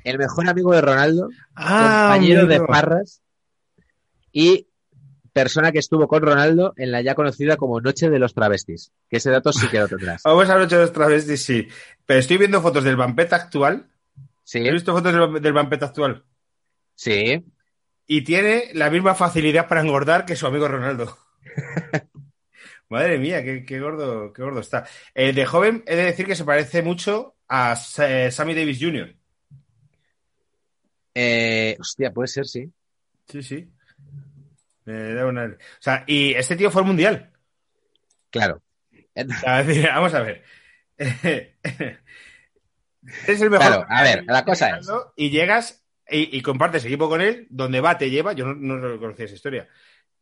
El mejor amigo de Ronaldo, Ah, compañero de. Parras y persona que estuvo con Ronaldo en la ya conocida como Noche de los Travestis. Que ese dato sí que lo tendrás. Vamos a hablar de los travestis, sí. Pero estoy viendo fotos del Vampeta actual. Sí, He visto fotos del, del Vampeta actual. sí. Y tiene la misma facilidad para engordar que su amigo Ronaldo. Madre mía, qué, qué gordo, qué gordo está. Eh, de joven he de decir que se parece mucho a eh, Sammy Davis Jr. Eh, hostia, puede ser, sí. Sí, sí. Me da una- O sea, y este tío fue al mundial. Claro. O sea, es decir, vamos a ver. es el mejor. Claro, a ver, la cosa es- Y llegas y, y compartes equipo con él, donde va, te lleva. Yo no, no conocía esa historia.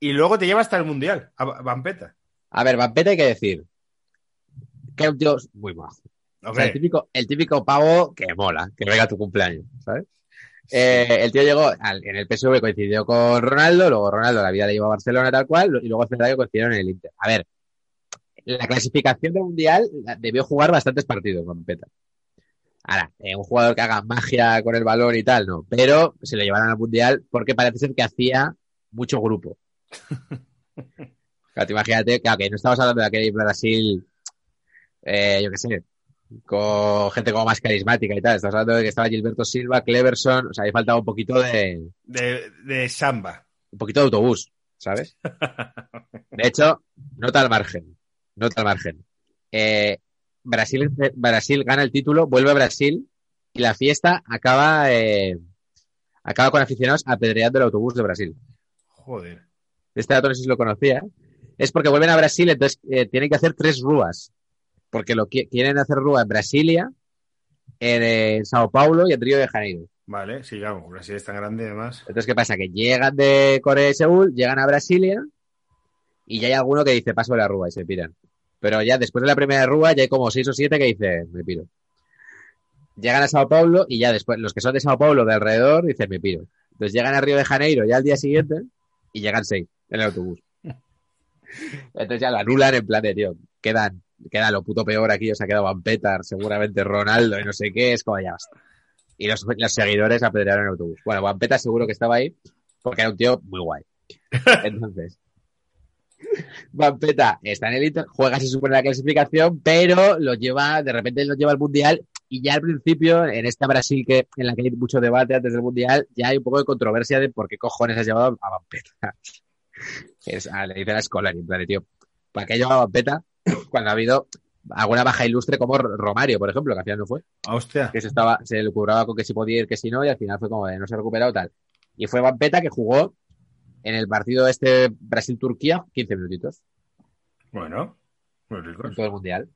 Y luego te lleva hasta el mundial, a Va- Vampeta. A ver, Vampeta hay que decir que es un tío muy majo. O sea, el típico, el típico pavo que mola, que venga a tu cumpleaños, ¿sabes? Eh, el tío llegó al- en el PSV, coincidió con Ronaldo, luego Ronaldo la vida le llevó a Barcelona tal cual, y luego que coincidieron en el Inter. A ver, la clasificación del Mundial debió jugar bastantes partidos Vampeta. Ahora, eh, un jugador que haga magia con el balón y tal, no, pero se lo llevaron al Mundial porque parece ser que hacía mucho grupo. Claro, imagínate, claro, que no estamos hablando de aquel Brasil, eh, yo qué sé, con gente como más carismática y tal. Estamos hablando de que estaba Gilberto Silva, Cleverson, o sea, ahí faltaba un poquito de, de, de samba. un poquito de autobús, ¿sabes? De hecho, nota al margen, nota al margen. Eh, Brasil, Brasil gana el título, vuelve a Brasil y la fiesta acaba, eh, acaba con aficionados apedreando el autobús de Brasil. Joder. Este dato no sé si lo conocía. Es porque vuelven a Brasil, entonces eh, tienen que hacer tres rúas. Porque lo qui- quieren hacer rúa en Brasilia, en, eh, Sao Paulo y en Río de Janeiro. Vale, sigamos. Brasil es tan grande, además. Entonces, ¿qué pasa? Que llegan de Corea y Seúl, llegan a Brasilia y ya hay alguno que dice paso de la rúa y se piran. Pero ya después de la primera rúa ya hay como seis o siete que dicen me piro. Llegan a Sao Paulo y ya después, los que son de Sao Paulo de alrededor dicen me piro. Entonces llegan a Río de Janeiro ya al día siguiente y llegan seis en el autobús. Entonces ya lo anulan en plan de, tío, quedan, queda lo puto peor aquí, os ha quedado Van Petar, seguramente Ronaldo y no sé qué, es como ya basta. Y los, los seguidores apedrearon el autobús. Bueno, Van Petar seguro que estaba ahí porque era un tío muy guay. Entonces, Vampeta está en el Inter, juega se supone la clasificación, pero lo lleva, de repente lo lleva al Mundial y ya al principio, en esta Brasil que, en la que hay mucho debate antes del Mundial, ya hay un poco de controversia de por qué cojones has llevado a Vampeta. Es, a, le dice a Scolari, en plan tío, ¿para qué lleva a Vampeta cuando ha habido alguna baja ilustre como Romario, por ejemplo, que al final no fue? Hostia. que se estaba, se le curaba con que si podía ir, que si no, y al final fue como de no se ha recuperado tal. Y fue Vampeta que jugó en el partido este Brasil-Turquía 15 minutitos Bueno, muy rico. en todo el mundial.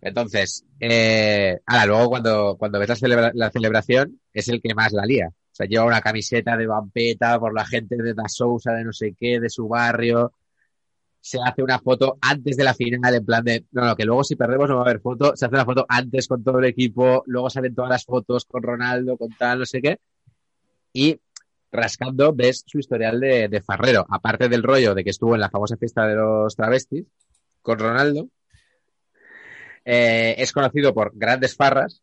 Entonces, eh, ahora luego cuando, cuando ves la, celebra- la celebración, es el que más la lía. O sea, lleva una camiseta de Vampeta por la gente de Da Sousa, de no sé qué, de su barrio. Se hace una foto antes de la final, en plan de, no, no, que luego si perdemos no va a haber foto. Se hace una foto antes con todo el equipo, luego salen todas las fotos con Ronaldo, con tal, no sé qué. Y rascando ves su historial de, de farrero. Aparte del rollo de que estuvo en la famosa fiesta de los travestis con Ronaldo, eh, es conocido por grandes farras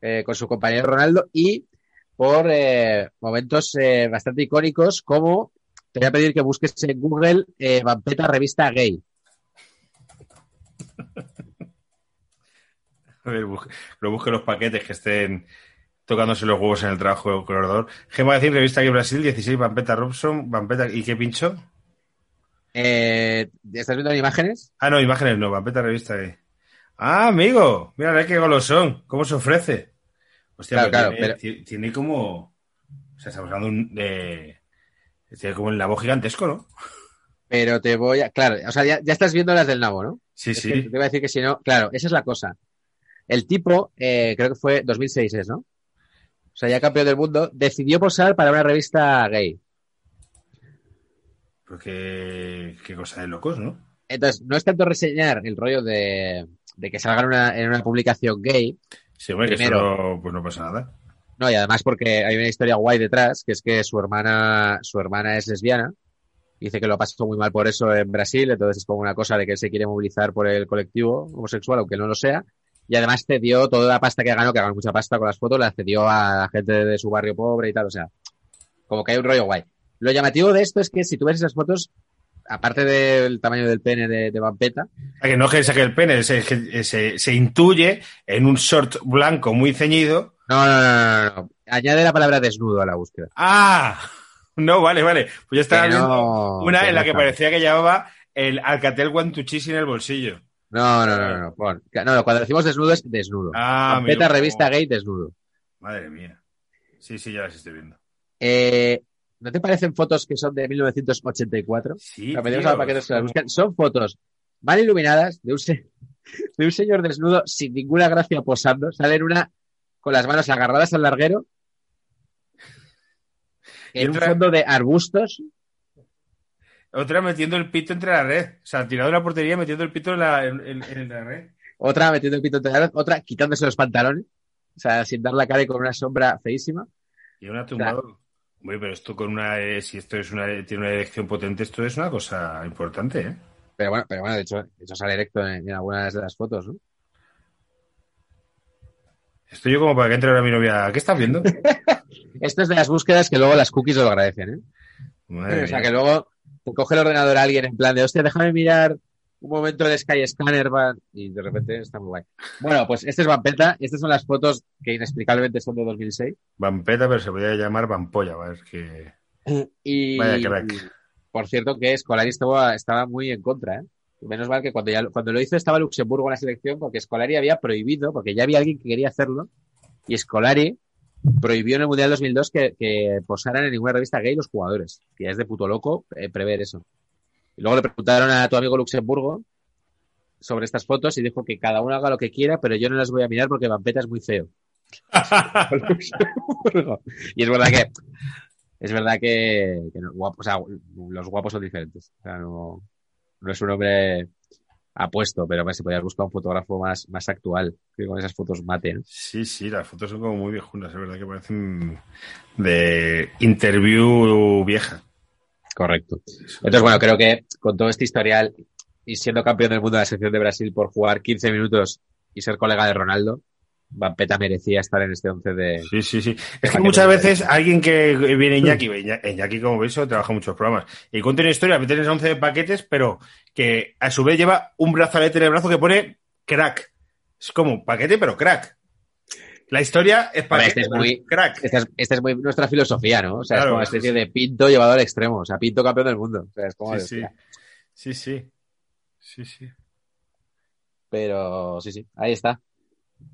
eh, con su compañero Ronaldo y por eh, momentos bastante icónicos como te voy a pedir que busques en Google eh, Vampeta revista gay. A ver, busque- lo busque los paquetes que estén tocándose los huevos en el trabajo del colaborador. G Magazine, revista aquí Brasil, 16, Vampeta Robson, Vampeta, ¿y qué pincho? Eh, ¿Estás viendo imágenes? Ah, no, imágenes no, Vampeta revista aquí. Ah, amigo, mira, qué golosón, cómo se ofrece. Hostia, Claro, claro, tiene, ti- tiene como, o sea, estamos hablando un- de, tiene como un labo gigantesco, ¿no? Pero te voy a. Claro, o sea, ya, ya estás viendo las del nabo, ¿no? Sí, Es sí. que te iba a decir que si no. Claro, esa es la cosa. El tipo, eh, creo que fue 2006, ¿es, ¿no? O sea, ya campeón del mundo, decidió posar para una revista gay. Porque qué cosa de locos, ¿no? Entonces, no es tanto reseñar el rollo de, de que salga en una, en una publicación gay, Sí, hombre, que eso pues no pasa nada. No, y además porque hay una historia guay detrás, que es que su hermana, su hermana es lesbiana, dice que lo pasó muy mal por eso en Brasil, entonces es como una cosa de que él se quiere movilizar por el colectivo homosexual, aunque no lo sea, y además cedió toda la pasta que ganó, que ganó mucha pasta con las fotos, la cedió a la gente de su barrio pobre y tal, o sea, como que hay un rollo guay. Lo llamativo de esto es que si tú ves esas fotos, aparte del tamaño del pene de, de Vampeta, que no es que saque el pene, se, se, se intuye en un short blanco muy ceñido. No, no, no, no, añade la palabra desnudo a la búsqueda. ¡Ah! No, vale, vale. Pues yo estaba Que viendo no- una en la que parecía que llevaba el Alcatel Guantuchis en el bolsillo. No, no, no, no, no, pon. No, cuando decimos desnudo es desnudo. Ah, Vampeta, amigo. revista gay, desnudo. Madre mía. Sí, sí, ya las estoy viendo. Eh, ¿No te parecen fotos que son de 1984? Sí, tío, a los que las son- buscan. Son fotos mal iluminadas de un, se- de un señor desnudo sin ninguna gracia posando. Sale en una con las manos agarradas al larguero. En un fondo de arbustos. Otra metiendo el pito entre la red. O sea, tirado de la portería metiendo el pito en la, en, en- en la red. Otra metiendo el pito entre la red, Otra quitándose los pantalones. O sea, sin dar la cara y con una sombra feísima. Y una tumbado. Hombre, pero esto con una, eh, si esto es una, tiene una erección potente, esto es una cosa importante, ¿eh? Pero bueno, pero bueno, de hecho, de hecho sale erecto en, en algunas de las fotos, ¿no? Estoy yo como para que entre ahora mi novia. ¿Qué estás viendo? Esto es de las búsquedas que luego las cookies lo agradecen, ¿eh? Madre o sea, mía. que luego te coge el ordenador a alguien en plan de, hostia, déjame mirar un momento de Sky Scanner, va", y de repente está muy guay. Bueno, pues este es Vampeta, estas son las fotos que inexplicablemente son de 2006. Vampeta, pero se podría llamar Vampolla, a ver que. Y, Vaya crack. por cierto, que Scolari estaba, estaba muy en contra, ¿eh? Menos mal que cuando, ya, cuando lo hizo estaba Luxemburgo en la selección, porque Scolari había prohibido, porque ya había alguien que quería hacerlo, y Scolari prohibió en el Mundial 2002 que, que posaran en ninguna revista gay los jugadores, que ya es de puto loco eh, prever eso. Y luego le preguntaron a tu amigo Luxemburgo sobre estas fotos y dijo que cada uno haga lo que quiera, pero yo no las voy a mirar porque Vampeta es muy feo. Luxemburgo. y es verdad que es verdad que, que no, guapo- o sea, los guapos son diferentes. O sea, no, no es un hombre apuesto, pero se podría buscar un fotógrafo más, más actual que con esas fotos mate. ¿no? Sí, sí, las fotos son como muy viejunas, es verdad que parecen de interview vieja. Correcto. Entonces, bueno, creo que con todo este historial y siendo campeón del mundo de la selección de Brasil por jugar 15 minutos y ser colega de Ronaldo, Vampeta merecía estar en este 11 de... Sí, sí, sí. Es que muchas veces alguien que viene Iñaki, Iña- Iñaki, como veis, trabaja muchos programas, y cuenta una historia, mete en 11 paquetes, pero que a su vez lleva un brazalete en el brazo que pone crack. Es como paquete, pero crack. La historia es paquete, este es muy- crack. Esta es, esta es muy nuestra filosofía, ¿no? O sea, Claro, es como una especie sí. de Pinto llevado al extremo. O sea, Pinto campeón del mundo. O sea, es como... Sí. Sí, sí. Sí, sí. Pero sí, sí, ahí está.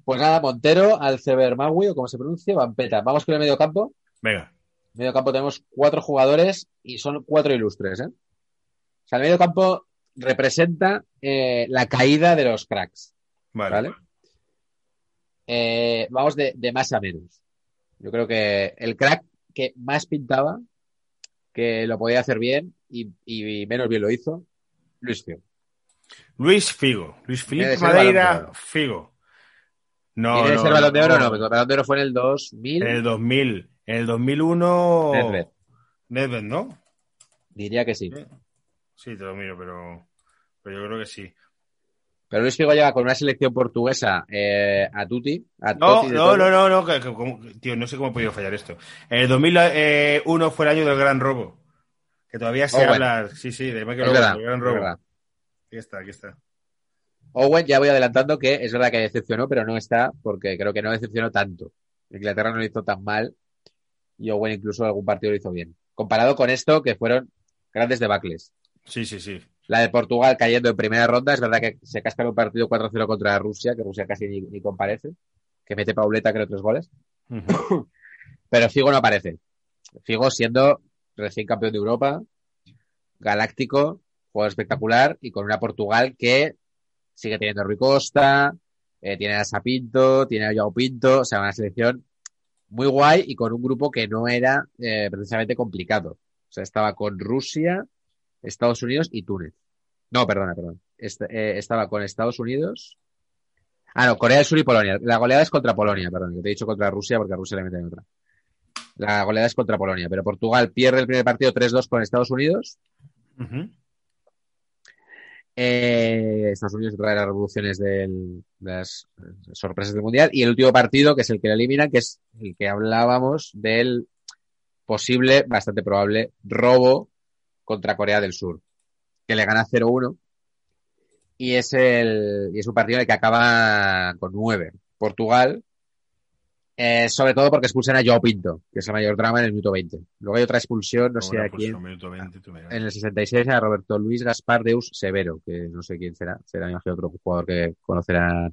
Pues nada, Montero, Alcebermawi, o como se pronuncia, Vampeta. Vamos con el medio campo. Venga. medio campo tenemos cuatro jugadores y son cuatro ilustres, ¿eh? O sea, el medio campo representa eh, la caída de los cracks, Vale. ¿vale? Eh, vamos de, de más a menos. Yo creo que el crack que más pintaba, que lo podía hacer bien y, y menos bien lo hizo, Luis Figo. Luis Figo. Luis Felipe Madeira. Figo. No, ¿Tiene que no, ser balón de oro? No, no. porque el balón de oro fue en el 2000. En el 2000. En el 2001. Nedved. Nedved, ¿no? Diría que sí. Sí, te lo miro, pero, pero yo creo que sí. Pero Luis Figo llega con una selección portuguesa eh, a Tutti. A No, no, no, no, no, que- que- como- tío, no sé cómo he podido fallar esto. El 2001 fue el año del gran robo. Que todavía se Owen. habla, sí, sí, de Michael del gran robo. Aquí está, aquí está. Owen, ya voy adelantando que es verdad que decepcionó, pero no está, porque creo que no decepcionó tanto. Inglaterra no lo hizo tan mal y Owen incluso algún partido lo hizo bien. Comparado con esto, que fueron grandes debacles. Sí, sí, sí. La de Portugal cayendo en primera ronda, es verdad que se casca en un partido 4-0 contra Rusia, que Rusia casi ni, ni comparece, que mete Pauleta creo tres goles, pero Figo no aparece. Figo siendo recién campeón de Europa, galáctico, jugador espectacular, y con una Portugal que sigue teniendo a Rui Costa, eh, tiene a Sapinto, tiene a Joao Pinto, o sea, una selección muy guay y con un grupo que no era eh, precisamente complicado. O sea, estaba con Rusia, Estados Unidos y Túnez. No, perdona, perdón. Eh, estaba con Estados Unidos. Ah, no, Corea del Sur y Polonia. La goleada es contra Polonia, perdón, que te he dicho contra Rusia porque a Rusia le meten otra. La goleada es contra Polonia, pero Portugal pierde el primer partido 3-2 con Estados Unidos. Eh, Estados Unidos trae las revoluciones del- de las sorpresas del mundial y el último partido que es el que lo elimina que es el que hablábamos del posible, bastante probable robo contra Corea del Sur que le gana 0-1 y es el y es un partido en el que acaba con 9 Portugal eh, sobre todo porque expulsan a Joao Pinto que es el mayor drama en el minuto 20 luego hay otra expulsión no sé a quién un minuto 20, tú miras. en el 66 a Roberto Luis Gaspar Deus Severo, que no sé quién será, será me imagino otro jugador que conocerá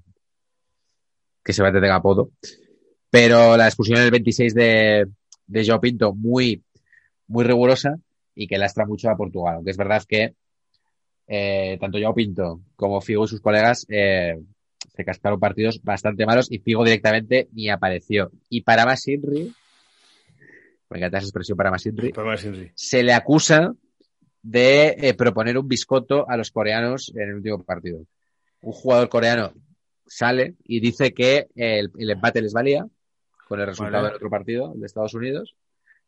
que se va a tener apodo. Pero la expulsión en el 26 de, de Joao Pinto muy, muy rigurosa y que lastra mucho a Portugal. Aunque es verdad que eh, tanto Joao Pinto como Figo y sus colegas eh, se cascaron partidos bastante malos y Figo directamente ni apareció. Y para más Inri, me encanta esa expresión para más Inri, se le acusa de eh, proponer un biscotto a los coreanos en el último partido. Un jugador coreano sale y dice que el, el empate les valía con el resultado Vale. del otro partido, el de Estados Unidos.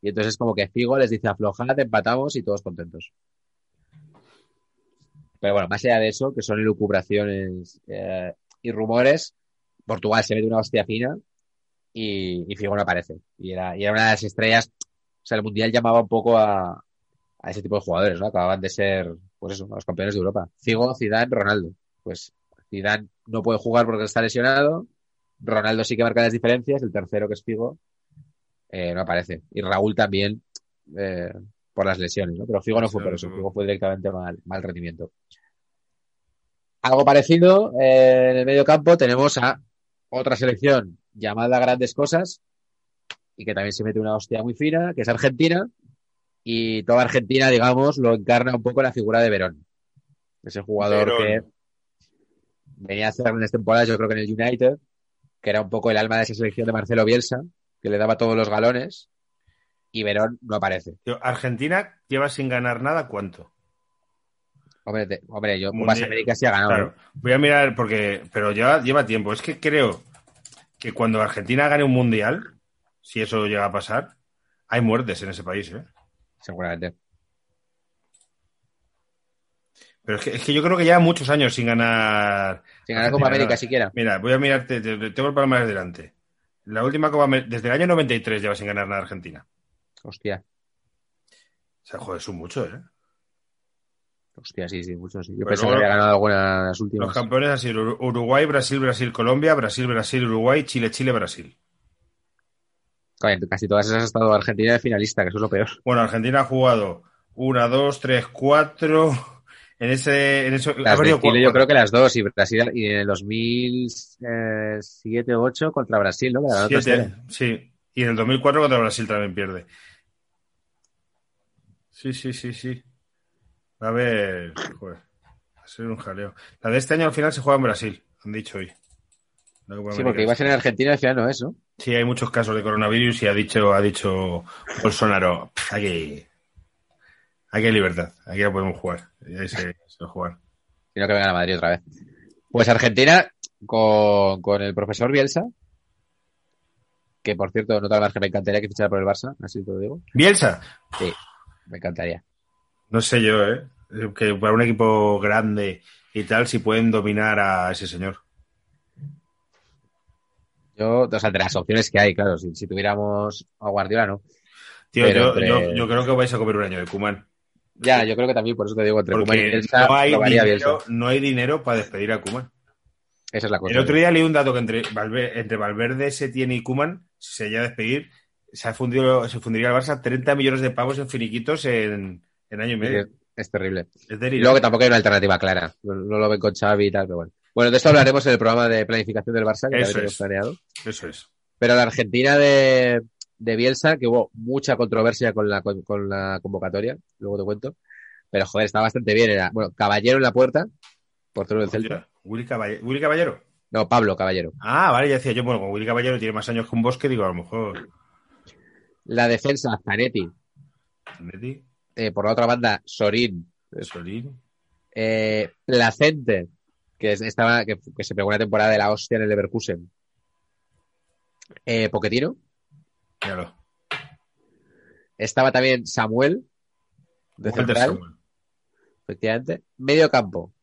Y entonces como que Figo les dice aflojad, empatamos y todos contentos. Pero bueno, más allá de eso, que son elucubraciones eh, y rumores, Portugal se mete una hostia fina y, y Figo no aparece. Y era, y era una de las estrellas. O sea, el Mundial llamaba un poco a, a ese tipo de jugadores, ¿no? Acababan de ser, pues eso, los campeones de Europa. Figo, Zidane, Ronaldo. Pues Zidane no puede jugar porque está lesionado. Ronaldo sí que marca las diferencias. El tercero, que es Figo, eh, no aparece. Y Raúl también, eh, por las lesiones, ¿no? Pero Figo no fue por eso. Figo fue directamente mal, mal rendimiento. Algo parecido, eh, en el medio campo tenemos a otra selección llamada Grandes Cosas y que también se mete una hostia muy fina, que es Argentina. Y toda Argentina, digamos, lo encarna un poco la figura de Verón. Ese jugador Verón. que venía a hacer grandes temporadas, yo creo que en el United, que era un poco el alma de esa selección de Marcelo Bielsa, que le daba todos los galones. Y Verón no aparece. Argentina lleva sin ganar nada, ¿cuánto? Hombre, te- hombre yo. Copas América sí ha ganado. Claro. Voy a mirar porque. Pero lleva, lleva tiempo. Es que creo que cuando Argentina gane un mundial, si eso llega a pasar, hay muertes en ese país, ¿eh? Seguramente. Pero es que, es que yo creo que lleva muchos años sin ganar. Sin ganar Copa América siquiera. Mira, voy a mirarte, te- te- tengo el palmarés delante. La última Copa América, desde el año 93 lleva sin ganar nada Argentina. Hostia. O sea, joder, es un mucho, ¿eh? Hostia, sí, sí, mucho sí. Yo Pero pensé que había ganado alguna de las Los últimas. campeones han sido Ur- Uruguay, Brasil, Brasil, Colombia, Brasil, Brasil, Uruguay, Chile, Chile, Brasil. Casi todas esas ha estado Argentina de finalista, que eso es lo peor. Bueno, Argentina ha jugado una, dos, tres, cuatro. En ese, en eso, Las de Chile yo creo que las dos, y Brasil, y en el 2007 8 contra Brasil, ¿no? Siete, 3-0. sí. Y en el 2004 contra Brasil también pierde. Sí, sí, sí, sí. Va a haber, joder, va a ser un jaleo. La de este año al final se juega en Brasil, han dicho hoy. La Sí, porque iba a ser en Argentina y al final no es, ¿no? Sí, hay muchos casos de coronavirus y ha dicho, ha dicho Bolsonaro, "Pff, aquí, aquí hay libertad, aquí ya podemos jugar. Y ahí se, se va a jugar. Sino que vengan a Madrid otra vez. Pues Argentina, con, con el profesor Bielsa, que por cierto, no tal margen, me encantaría que fichara por el Barça, así te lo digo. Bielsa, Sí, me encantaría. No sé yo, ¿eh? Que para un equipo grande y tal, si pueden dominar a ese señor. Yo, o sea, de las opciones que hay, claro, si, si tuviéramos a Guardiola, no. Tío, yo, entre- yo, yo creo que vais a comer un año de Kuman. Ya, yo creo que también, por eso te digo, entre Koeman y Bielsa, no hay, Bielsa. dinero, no hay dinero para despedir a Kuman. Esa es la cosa. El otro día leí un dato que entre Valverde, entre Valverde Setién y Kuman, si se llega a despedir, se, ha fundido, se fundiría el Barça 30 millones de pavos en finiquitos en, en año y medio. Es, es terrible. Es Y luego que tampoco hay una alternativa clara. No, no lo ven con Xavi y tal, pero bueno. Bueno, de esto hablaremos en el programa de planificación del Barça, que Eso es. planeado. Eso es. Pero la Argentina de, de Bielsa, que hubo mucha controversia con la, con, con la convocatoria, luego te cuento, pero joder, estaba bastante bien. Era, bueno, Caballero en la puerta, portero del Celta. Willy Caballero. Willy Caballero. No, Pablo Caballero. Ah, vale, ya decía yo, bueno, Willy Caballero tiene más años que un bosque, digo, a lo mejor. La defensa, Zanetti. Zanetti, Eh, por la otra banda, Sorín. Solín. Eh, Placente, que es- estaba, que, que se pegó una temporada de la hostia en el Leverkusen. Eh, Poquetino. Míralo. Estaba también Samuel, de central, Samuel. efectivamente. Medio campo.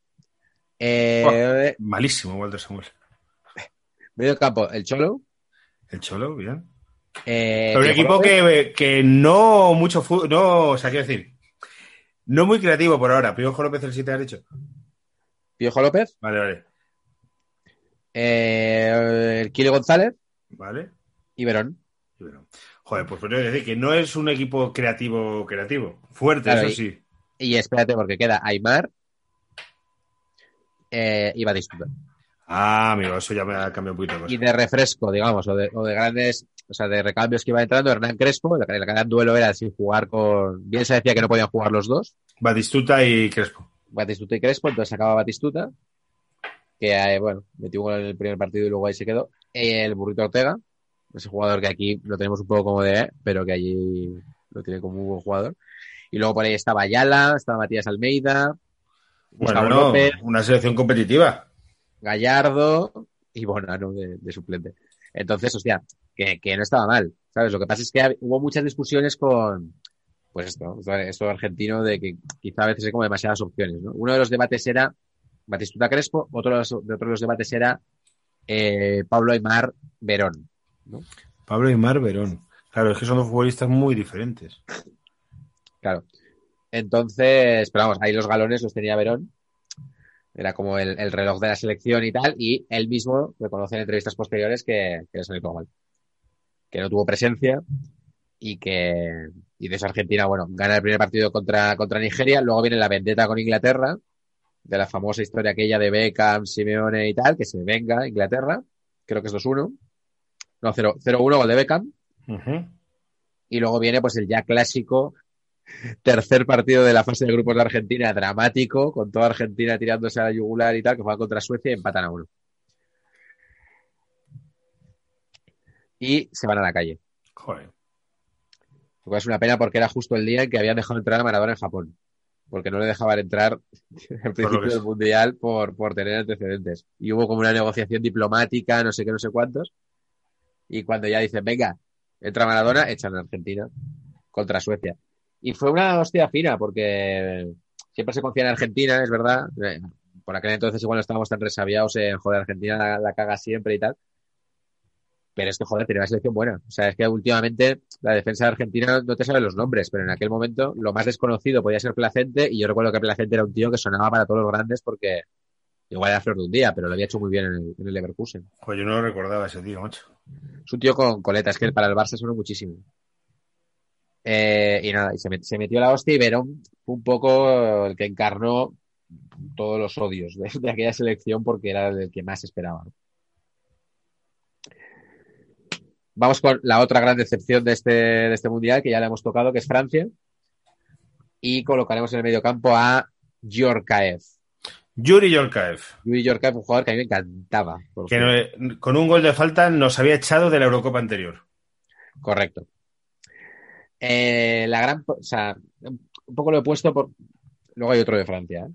Eh, Malísimo, Walter Samuel. Medio campo, el Cholo. El Cholo, bien. Eh, Pero un equipo que, que no mucho fu- no, o sea, quiero decir, no muy creativo por ahora. Piojo López el 7 has dicho. Piojo López. Vale, vale. eh, el Kilo González Vale. y Verón. Y bueno, Joder, pues podría decir que no es un equipo creativo, creativo. Fuerte, Claro, eso y- sí. Y espérate, porque queda Aymar eh, y Batistuta. Ah, amigo, eso ya me ha cambiado un poquito cosa. Y de refresco, digamos, o de, o de grandes, o sea, de recambios que iba entrando, Hernán Crespo, el, el gran duelo era sin jugar con. Bien se decía que no podían jugar los dos, Batistuta y Crespo. Batistuta y Crespo, entonces sacaba Batistuta, que eh, bueno, metió un en el primer partido y luego ahí se quedó. El burrito Ortega, ese jugador que aquí lo tenemos un poco como de, eh, pero que allí lo tiene como un buen jugador. Y luego por ahí estaba Ayala, estaba Matías Almeida, Bueno, no, López, una selección competitiva. Gallardo y Bonano de, de suplente. Entonces, hostia, que, que no estaba mal, ¿sabes? Lo que pasa es que hubo muchas discusiones con, pues esto, esto, argentino de que quizá a veces hay como demasiadas opciones, ¿no? Uno de los debates era Batistuta Crespo, otro de los, de otro de los debates era eh, Pablo Aymar Verón. Pablo y Mar Verón. Claro, es que son dos futbolistas muy diferentes. Claro. Entonces, pero vamos, ahí los galones los tenía Verón. Era como el, el reloj de la selección y tal. Y él mismo reconoce en entrevistas posteriores que, que le salió todo mal. Que no tuvo presencia y que. Y de eso Argentina, bueno, gana el primer partido contra, contra Nigeria. Luego viene la vendetta con Inglaterra. De la famosa historia aquella de Beckham, Simeone y tal, que se venga Inglaterra. Creo que es 2-1. No, 0 0-1 gol de Beckham. Y luego viene pues el ya clásico tercer partido de la fase de grupos de Argentina, dramático, con toda Argentina tirándose a la yugular y tal, que juegan contra Suecia y empatan a uno. Y se van a la calle. Joder. Lo cual es una pena porque era justo el día en que habían dejado entrar a Maradona en Japón. Porque no le dejaban entrar al principio del. Mundial por, por tener antecedentes. Y hubo como una negociación diplomática, no sé qué, no sé cuántos. Y cuando ya dicen, venga, entra Maradona, echan a Argentina contra Suecia. Y fue una hostia fina porque siempre se confía en Argentina, es verdad. Eh, Por aquel entonces igual no estábamos tan resabiados en, joder, Argentina la, la caga siempre y tal. Pero es que, joder, tenía una selección buena. O sea, es que últimamente la defensa de Argentina no te sabe los nombres, pero en aquel momento lo más desconocido podía ser Placente y yo recuerdo que Placente era un tío que sonaba para todos los grandes porque igual era flor de un día, pero lo había hecho muy bien en el, en el Leverkusen. Joder, yo no lo recordaba ese tío, macho. Es un tío con coletas, que para el Barça suena muchísimo. Eh, y nada, y se, met- se metió la hostia y Verón fue un poco el que encarnó todos los odios de, de aquella selección porque era el que más esperaba. Vamos con la otra gran decepción de este, de este mundial que ya le hemos tocado, que es Francia. Y colocaremos en el medio campo a Yorkaev. Yuri Yorkaev, Yuri Yorkaev, un jugador que a mí me encantaba. que no- con un gol de falta nos había echado de la Eurocopa anterior. Correcto. Eh, la gran, o sea, un poco lo he puesto por, luego hay otro de Francia, ¿eh?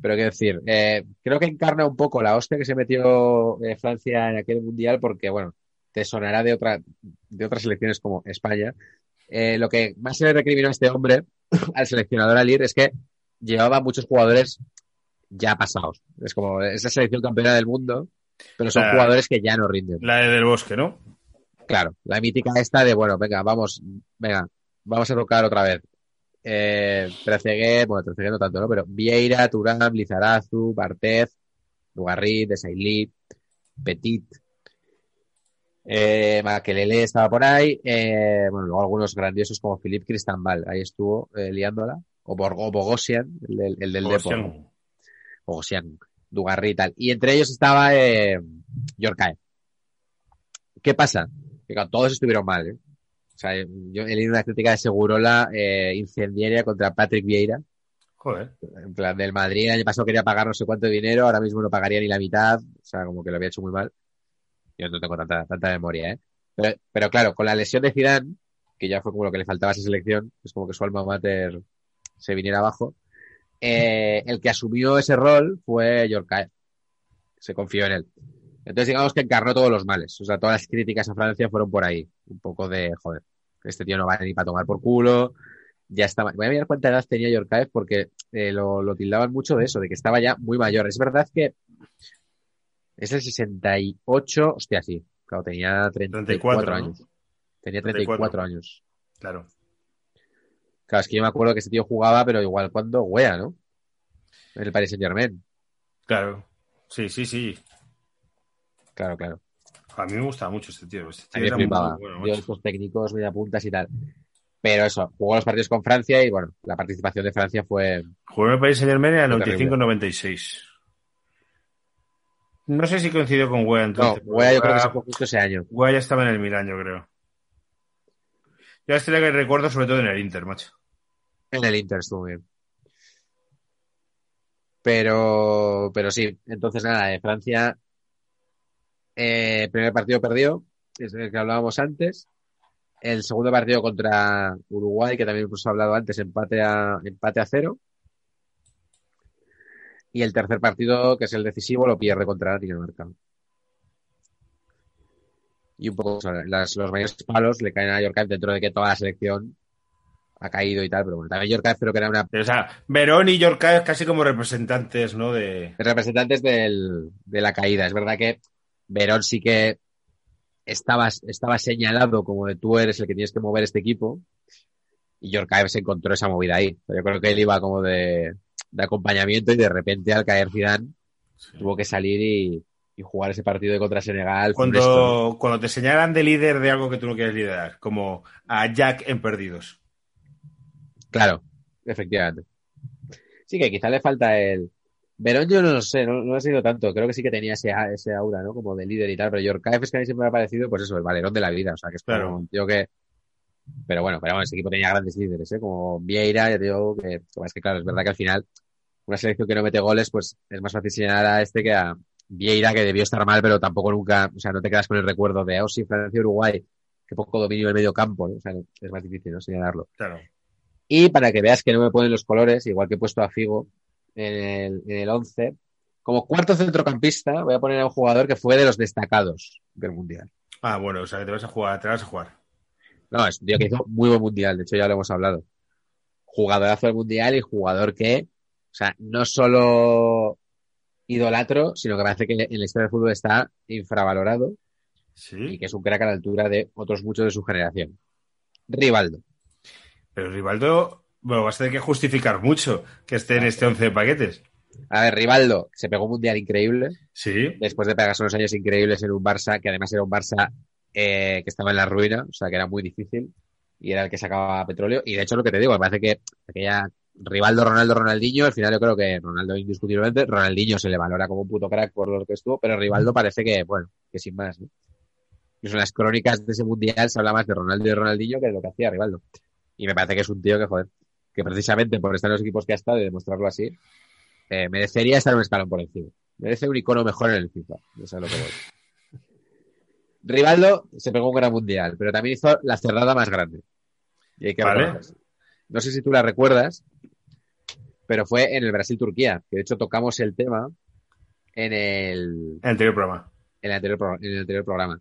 pero quiero decir, eh, creo que encarna un poco la hostia que se metió eh, Francia en aquel mundial porque, bueno, te sonará de otra, de otras selecciones como España. Eh, lo que más se le recriminó a este hombre, al seleccionador Alir, es que llevaba muchos jugadores ya pasados. Es como esa selección campeona del mundo, pero son jugadores que ya no rinden. La de Del Bosque, ¿no? Claro, la mítica esta de, bueno, venga, vamos, venga, vamos a tocar otra vez. Eh, Trezeguet, bueno, Trezeguet no tanto, ¿no? Pero Vieira, Turán, Lizarazu, Bartez, Lugarrit, Desailly, Petit, eh, Makelele estaba por ahí, eh, bueno, luego algunos grandiosos como Philippe Cristambal, ahí estuvo eh, liándola, o, Borgo, Bogosian, el, del- el del Depor. Bogosian, Dugarry y tal. Y entre ellos estaba eh, Yorkaev. ¿Qué pasa? Que todos estuvieron mal. ¿eh? O sea, yo he leído una crítica de Segurola eh, incendiaria contra Patrick Vieira, Joder. En plan, del Madrid el año pasado quería pagar no sé cuánto dinero, ahora mismo no pagaría ni la mitad. O sea, como que lo había hecho muy mal. Yo no tengo tanta, tanta memoria, ¿eh? Pero, claro, con la lesión de Zidane, que ya fue como lo que le faltaba a esa selección, es como que su alma mater se viniera abajo. eh, el que asumió ese rol fue Yorkaev. Se confió en él. Entonces, digamos que encarnó todos los males. O sea, todas las críticas a Francia fueron por ahí. Un poco de, joder, este tío no va ni para tomar por culo. Ya estaba. Voy a mirar cuánta edad tenía Yorkaev porque eh, lo, lo tildaban mucho de eso, de que estaba ya muy mayor. Es verdad que es el 68. Hostia, sí. Claro, tenía 34, 34, ¿no? años. Tenía 34, 34. años. Claro. Claro, es que yo me acuerdo que ese tío jugaba, pero igual cuando Wea, ¿no? En el Paris Saint Germain. Claro. Sí, sí, sí. Claro, claro. A mí me gusta mucho este tío. Este A tío mí me flipaba. bueno, estos técnicos, y tal. Pero eso, jugó los partidos con Francia y bueno, la participación de Francia fue. Jugó en el Paris Saint Germain en el Fue terrible. 95-96. No sé si coincidió con Wea No, entonces. porque Wea yo creo que se fue justo ese año. Wea ya estaba en el Milán, yo creo. Yo este que recuerdo sobre todo en el Inter, macho. En el Inter estuvo bien. Pero, pero sí, entonces nada, de Francia, eh, primer partido perdió, es el que hablábamos antes. El segundo partido contra Uruguay, que también hemos hablado antes, empate a, empate a cero. Y el tercer partido, que es el decisivo, lo pierde contra Dinamarca. Y un poco, o sea, las- los mayores palos le caen a Yorkaev dentro de que toda la selección ha caído y tal, pero bueno, también Yorkaev creo que era una o sea, Verón y Yorka es casi como representantes, ¿no? De... representantes del, de la caída. Es verdad que Verón sí que estaba, estaba señalado como de tú eres el que tienes que mover este equipo y Yorkaev se encontró esa movida ahí. Yo creo que él iba como de, de acompañamiento y de repente al caer Zidane tuvo que salir y, y jugar ese partido de contra Senegal. Cuando, cuando te señalan de líder de algo que tú no quieres liderar, como a Jack en Perdidos. Claro, efectivamente. Sí que quizá le falta el... Verón yo no lo sé, no, no ha sido tanto. Creo que sí que tenía ese, ese aura, ¿no? Como de líder y tal, pero Yorkaev es que a mí siempre me ha parecido, pues eso, el valerón de la vida. O sea, que es como Claro. un tío que... Pero bueno, pero bueno, ese equipo tenía grandes líderes, ¿eh? Como Vieira, ya te digo que... Es que claro, es verdad que al final una selección que no mete goles, pues es más fácil señalar a este que a Vieira, que debió estar mal, pero tampoco nunca... O sea, no te quedas con el recuerdo de, oh sí, Francia, Uruguay, que poco dominio del medio campo, ¿no? O sea, es más difícil, ¿no? Señalarlo. Claro. Y para que veas que no me ponen los colores, igual que he puesto a Figo en el, en el 11, como cuarto centrocampista voy a poner a un jugador que fue de los destacados del Mundial. Ah, bueno, o sea, que te vas a jugar, te vas a jugar. No, es un tío que hizo muy buen Mundial, de hecho ya lo hemos hablado. Jugadorazo del Mundial y jugador que, o sea, no solo idolatro, sino que parece que en la historia del fútbol está infravalorado y Sí. que es un crack a la altura de otros muchos de su generación. Rivaldo. Pero Rivaldo, bueno, vas a tener que justificar mucho que esté en este 11 de paquetes. A ver, Rivaldo se pegó un Mundial increíble. Sí. después de pegarse unos años increíbles en un Barça, que además era un Barça eh, que estaba en la ruina, o sea, que era muy difícil, y era el que sacaba petróleo. Y de hecho, lo que te digo, me parece que aquella Rivaldo, Ronaldo, Ronaldinho, al final yo creo que Ronaldo indiscutiblemente, Ronaldinho se le valora como un puto crack por lo que estuvo, pero Rivaldo parece que, bueno, que sin más, ¿no? Incluso en las crónicas de ese mundial se habla más de Ronaldo y Ronaldinho que de lo que hacía Rivaldo. Y me parece que es un tío que, joder, que precisamente por estar en los equipos que ha estado y demostrarlo así, eh, merecería estar un escalón por encima. Merece un icono mejor en el FIFA. Eso es lo que voy. Rivaldo se pegó un gran mundial, pero también hizo la cerrada más grande. Y hay que Vale. No sé si tú la recuerdas, pero fue en el Brasil-Turquía, que de hecho tocamos el tema en el, anterior programa. en el anterior, pro- en el anterior programa.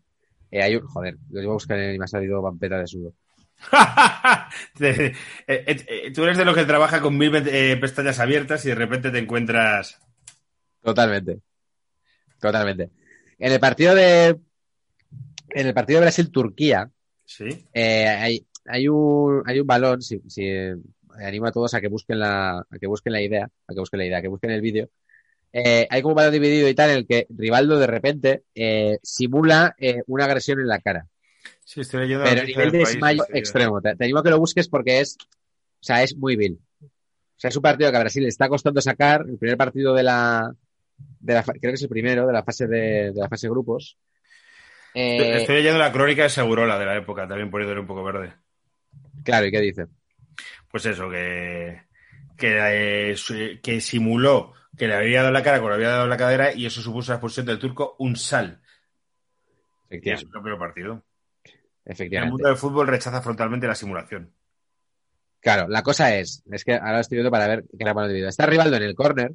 Eh, hay un, joder, lo iba a buscar y me ha salido vampeta de sudor. Te- eh, eh, tú eres de los que trabaja con mil eh, pestañas abiertas y de repente te encuentras. Totalmente. Totalmente. En el partido de, en el partido de Brasil-Turquía, Sí. Eh, hay, hay, un, hay un balón, si, si, animo a todos a que busquen la, a que busquen la idea, a que busquen la idea, a que busquen el vídeo. Eh, hay como un dividido y tal en el que Rivaldo de repente eh, simula eh, una agresión en la cara, Sí, estoy leyendo. la pero a nivel de desmayo extremo. Te, te animo a que lo busques porque es, o sea, es muy vil. O sea, es un partido que a Brasil le está costando sacar, el primer partido de la, de la creo que es el primero de la fase de, de la fase grupos. Eh, Estoy, estoy leyendo la crónica de Segurola de la época, también poniéndole un poco verde. Claro, ¿y qué dice? Pues eso, que, que, eh, que simuló que le había dado la cara cuando le había dado la cadera y eso supuso la expulsión del turco un sal. Y es Efectivamente. su propio partido. El efectivamente. mundo del fútbol rechaza frontalmente la simulación. Claro, la cosa es, es que ahora estoy viendo para ver qué era balón dividido. Está Rivaldo en el córner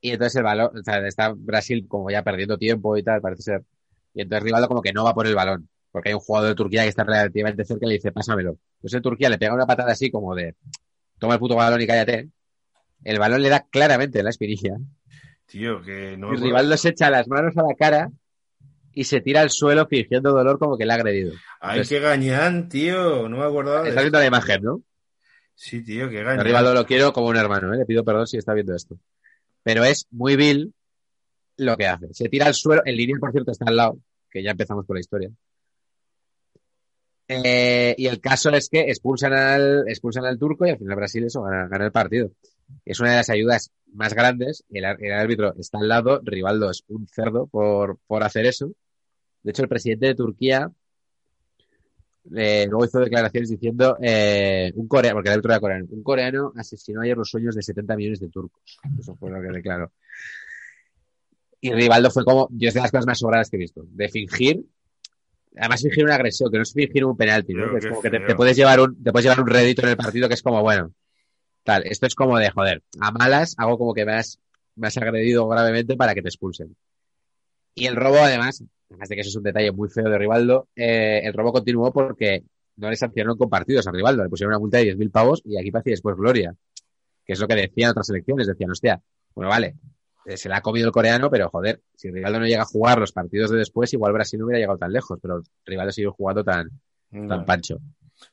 y entonces el balón, o sea, está Brasil como ya perdiendo tiempo y tal, parece ser. Y entonces Rivaldo como que no va por el balón, porque hay un jugador de Turquía que está relativamente cerca y le dice, pásamelo. Entonces el Turquía le pega una patada así como de, toma el puto balón y cállate. El balón le da claramente en la espinilla. Tío, que no. Y Rivaldo se echa las manos a la cara y se tira al suelo fingiendo dolor como que le ha agredido. Ay, qué gañán, tío. No me acordaba de Estás viendo la imagen, ¿no? Sí, tío, qué gañán. Rivaldo lo quiero como un hermano, ¿eh? le pido perdón si está viendo esto. Pero es muy vil lo que hace. Se tira al suelo, en línea, por cierto, está al lado, que ya empezamos con la historia. Eh, y el caso es que expulsan al, expulsan al turco y al final Brasil eso gana, el partido. Es una de las ayudas más grandes. El, el árbitro está al lado. Rivaldo es un cerdo por, por hacer eso. De hecho, el presidente de Turquía eh, luego hizo declaraciones diciendo eh, un coreano, porque el árbitro era coreano, un coreano asesinó ayer los sueños de 70 millones de turcos. Eso fue lo que declaró. Y Rivaldo fue como, yo es de las cosas más sobradas que he visto, de fingir, además fingir una agresión, que no es fingir un penalti, ¿no? Que es como que te, puedes llevar un, te puedes llevar un rédito en el partido que es como, bueno, tal, esto es como de, joder, a malas hago como que me has, me has agredido gravemente para que te expulsen. Y el robo, además, además de que eso es un detalle muy feo de Rivaldo, eh, el robo continuó porque no le sancionaron con partidos a Rivaldo, le pusieron una multa de 10.000 pavos y aquí parecía después Gloria, que es lo que decían otras elecciones, decían, hostia, bueno, vale, se la ha comido el coreano, pero joder, si Rivaldo no llega a jugar los partidos de después, igual Brasil no hubiera llegado tan lejos, pero Rivaldo siguió jugando tan, tan pancho.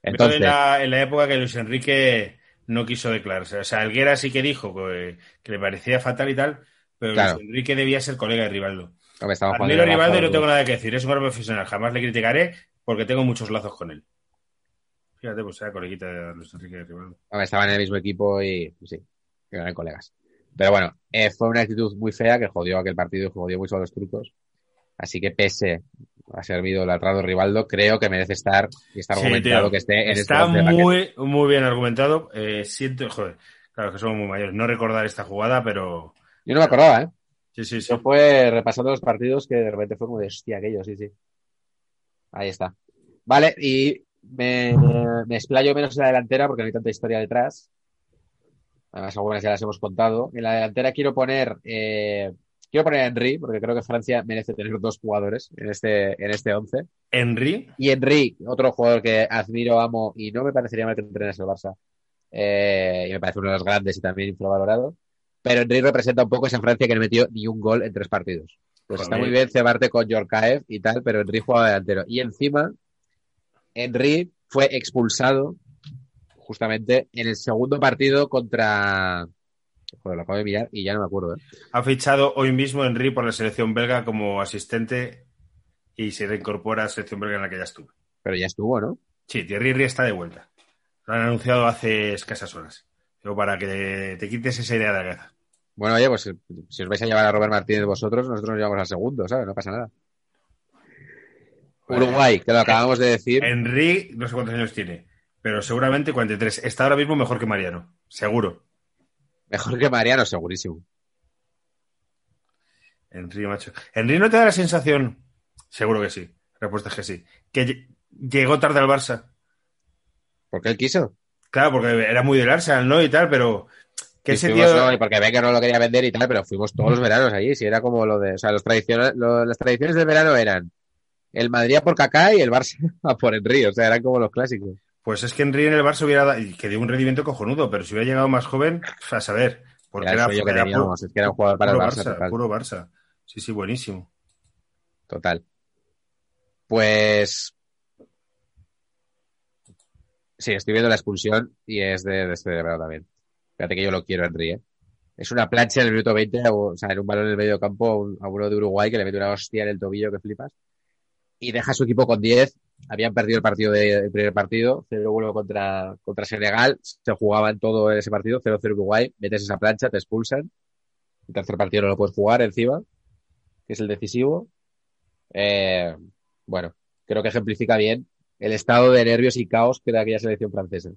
Entonces, en, la, en la época que Luis Enrique no quiso declararse. O sea, Alguera sí que dijo que, que le parecía fatal y tal, pero Claro. Luis Enrique debía ser colega de Rivaldo. hombre, estamos jugando Admiro a debajo, Rivaldo y no tengo nada que decir. Es un gran profesional. Jamás le criticaré porque tengo muchos lazos con él. Fíjate, pues era coleguita de Luis Enrique de Rivaldo. Estaban en el mismo equipo y pues sí, que eran colegas. Pero bueno, eh, fue una actitud muy fea que jodió aquel partido y jodió mucho a los turcos. Así que pese a servido el atrado Rivaldo, creo que merece estar y está argumentado que esté en Está muy, muy bien argumentado. Eh, siento, joder, claro que somos muy mayores. No recordar esta jugada, pero Yo no me acordaba, ¿eh? sí, sí, sí. Yo fue repasando los partidos que de repente fue como de hostia, aquello, sí, sí. Ahí está. Vale, y me, me explayo menos en la delantera porque no hay tanta historia detrás. Además, algunas ya las hemos contado. En la delantera quiero poner, eh, quiero poner a Henry, porque creo que Francia merece tener dos jugadores en este, en este once. Henry, Y Henry, otro jugador que admiro, amo y no me parecería mal que entrenase el Barça. Eh, y me parece uno de los grandes y también infravalorado. Pero Henry representa un poco esa Francia que no metió ni un gol en tres partidos. Pues está muy bien cebarte con Yorkaev y tal, pero Henry jugaba delantero. Y encima, Henry fue expulsado justamente en el segundo partido contra. Joder, lo acabo de mirar y ya no me acuerdo. ¿eh? ha fichado hoy mismo Henry por la selección belga como asistente y se reincorpora a la selección belga en la que ya estuvo. Pero ya estuvo, ¿no? Sí, Thierry Henry está de vuelta. Lo han anunciado hace escasas horas. Pero para que te quites esa idea de la cabeza. Bueno, oye, pues si os vais a llevar a Robert Martínez vosotros, nosotros nos llevamos al segundo, ¿sabes? No pasa nada. Uruguay, que lo acabamos de decir. Henry, no sé cuántos años tiene, pero seguramente 43. Está ahora mismo mejor que Mariano. Seguro. Mejor que Mariano, segurísimo. Henry, macho. Henry no te da la sensación. Seguro que sí. Respuesta es que sí. Que lle- llegó tarde al Barça. Porque él quiso. Claro, porque era muy del Arsenal, ¿no? Y tal, pero. Que ese fuimos, tío. no, y porque Becker no lo quería vender y tal, pero fuimos todos los veranos allí. Si era como lo de. O sea, los lo- las tradiciones del verano eran el Madrid a por Kaká y el Barça a por Henry. O sea, eran como los clásicos. Pues es que Henry en el Barça hubiera dado. Que dio un rendimiento cojonudo, pero si hubiera llegado más joven, a saber. Porque Era era, sueño que era teníamos. puro, Es que era un jugador para el Barça, Barça, total. puro Barça. Sí, sí, buenísimo. Total. Pues. Sí, estoy viendo la expulsión y es de, de este también. Fíjate que yo lo quiero, Henry, ¿eh? Es una plancha en el minuto 20, a- o sea, en un balón en el medio campo a, un- a uno de Uruguay que le mete una hostia en el tobillo que flipas. Y deja a su equipo con 10. Habían perdido el partido de, el primer partido, 0-1 contra, contra Senegal. Se jugaban todo ese partido, 0-0 Uruguay. Metes esa plancha, te expulsan. El tercer partido no lo puedes jugar encima, que es el decisivo. Eh, bueno, creo que ejemplifica bien el estado de nervios y caos que da aquella selección francesa.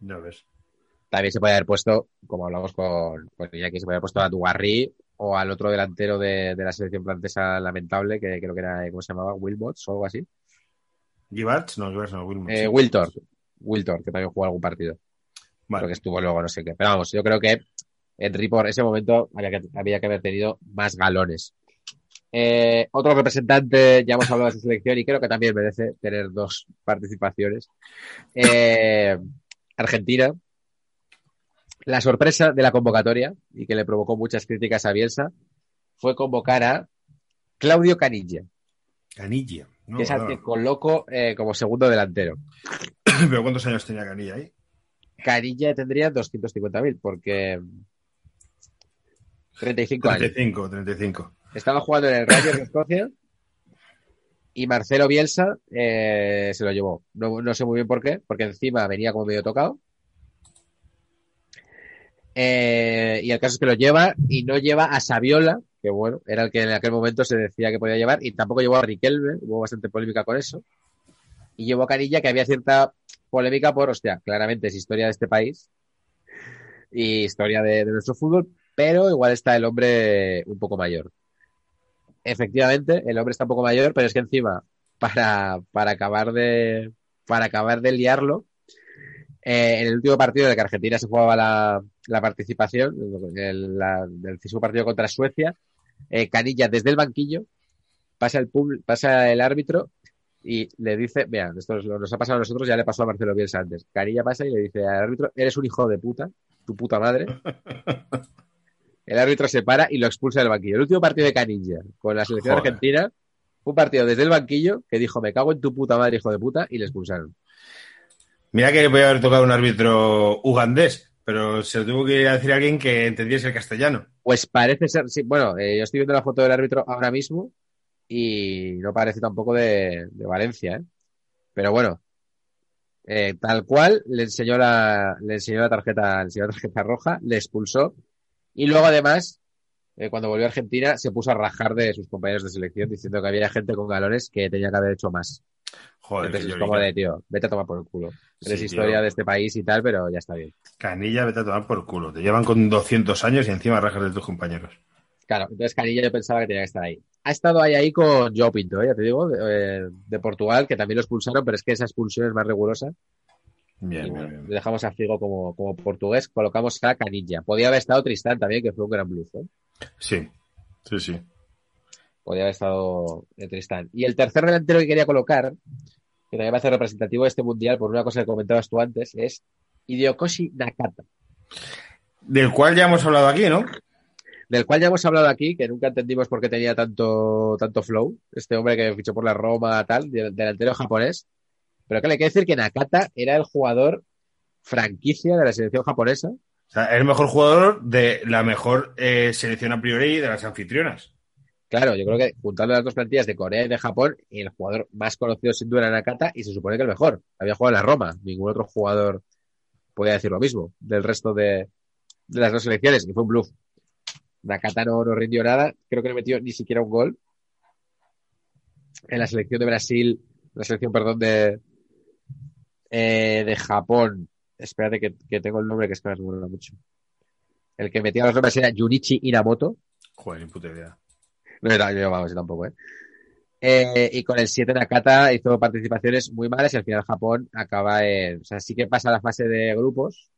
Ya ves. También se puede haber puesto, como hablamos con, con Iñaki, se puede haber puesto a Dugarry o al otro delantero de, de la selección francesa lamentable, que creo que era, ¿cómo se llamaba? Wilmots o algo así. Gibbons, no, Gibbons no, Wilmot. Eh, Wiltor. Wiltor, que también jugó algún partido. Vale. Creo que estuvo luego, no sé qué. Pero vamos, yo creo que Henry por ese momento había que, había que haber tenido más galones. Eh, otro representante, ya hemos hablado de su selección y creo que también merece tener dos participaciones. Eh, Argentina. La sorpresa de la convocatoria y que le provocó muchas críticas a Bielsa fue convocar a Claudio Canilla, Canilla. No, que es al que coloco eh, como segundo delantero. Pero ¿cuántos años tenía Canilla ahí? Canilla tendría 250.000 porque 35 años. 35, 35. Estaba jugando en el Rangers de Escocia y Marcelo Bielsa eh, se lo llevó. No, no sé muy bien por qué, porque encima venía como medio tocado. Eh, y el caso es que lo lleva y no lleva a Saviola, que bueno, era el que en aquel momento se decía que podía llevar, y tampoco llevó a Riquelme, hubo bastante polémica con eso. Y llevó a Canilla, que había cierta polémica por, hostia, claramente es historia de este país y historia de, de nuestro fútbol, pero igual está el hombre un poco mayor. Efectivamente, el hombre está un poco mayor, pero es que encima, para, para acabar de, para acabar de liarlo, eh, en el último partido de que Argentina se jugaba la, la participación, el, la- del décimo partido contra Suecia, eh, Canilla desde el banquillo pasa el, pub- pasa el árbitro y le dice, vean, esto nos, nos ha pasado a nosotros, ya le pasó a Marcelo Bielsa antes. Canilla pasa y le dice al árbitro, eres un hijo de puta, tu puta madre. El árbitro se para y lo expulsa del banquillo. El último partido de Canilla con la selección Joder. argentina fue un partido desde el banquillo que dijo, me cago en tu puta madre, hijo de puta, y le expulsaron. Mira que voy a haber tocado un árbitro ugandés, pero se lo tuvo que decir a alguien que entendiese el castellano. Pues parece ser, sí, bueno, eh, yo estoy viendo la foto del árbitro ahora mismo y no parece tampoco de, de Valencia, ¿eh? Pero bueno, eh, tal cual le enseñó la, le enseñó la tarjeta, le enseñó la tarjeta roja, le expulsó y luego además, eh, cuando volvió a Argentina, se puso a rajar de sus compañeros de selección diciendo que había gente con galones que tenía que haber hecho más. Joder, Entonces es como de, tío, vete a tomar por el culo. Sí, Eres tío. historia de este país y tal, pero ya está bien. Canilla, vete a tomar por culo. Te llevan con 200 años y encima rajas de tus compañeros. Claro, entonces Canilla yo pensaba que tenía que estar ahí. Ha estado ahí ahí con Joe Pinto, ¿eh? ya te digo, de, eh, de Portugal, que también lo expulsaron, pero es que esa expulsión es más rigurosa. Bien, Y bien, bueno, bien. le dejamos a Figo como, como portugués, colocamos a Canilla. Podía haber estado Tristán también, que fue un gran blues, ¿eh? Sí, sí, sí. Podía haber estado eh, Tristán. Y el tercer delantero que quería colocar, que también va a ser representativo de este mundial, por una cosa que comentabas tú antes, es Hidiokoshi Nakata, Del cual ya hemos hablado aquí, ¿no? del cual ya hemos hablado aquí, que nunca entendimos por qué tenía tanto, tanto flow, este hombre que fichó por la Roma, tal, del- delantero japonés. Pero que le que decir que Nakata era el jugador franquicia de la selección japonesa. O sea, el mejor jugador de la mejor eh, selección a priori de las anfitrionas. Claro, yo creo que juntando las dos plantillas de Corea y de Japón, el jugador más conocido sin duda era Nakata y se supone que el mejor. Había jugado en la Roma. Ningún otro jugador podía decir lo mismo del resto de, las dos selecciones. Y fue un bluff. Nakata no, no rindió nada. Creo que no metió ni siquiera un gol. En la selección de Brasil, la selección, perdón, de, eh, de Japón. Espérate que, que tengo el nombre que es que me mucho. El que metía los nombres era Junichi Inamoto. Joder, ni puta idea. No era yo, vamos, tampoco, ¿eh? Eh, y con el 7 Nakata hizo participaciones muy malas y al final Japón acaba en... O sea, sí que pasa la fase de grupos.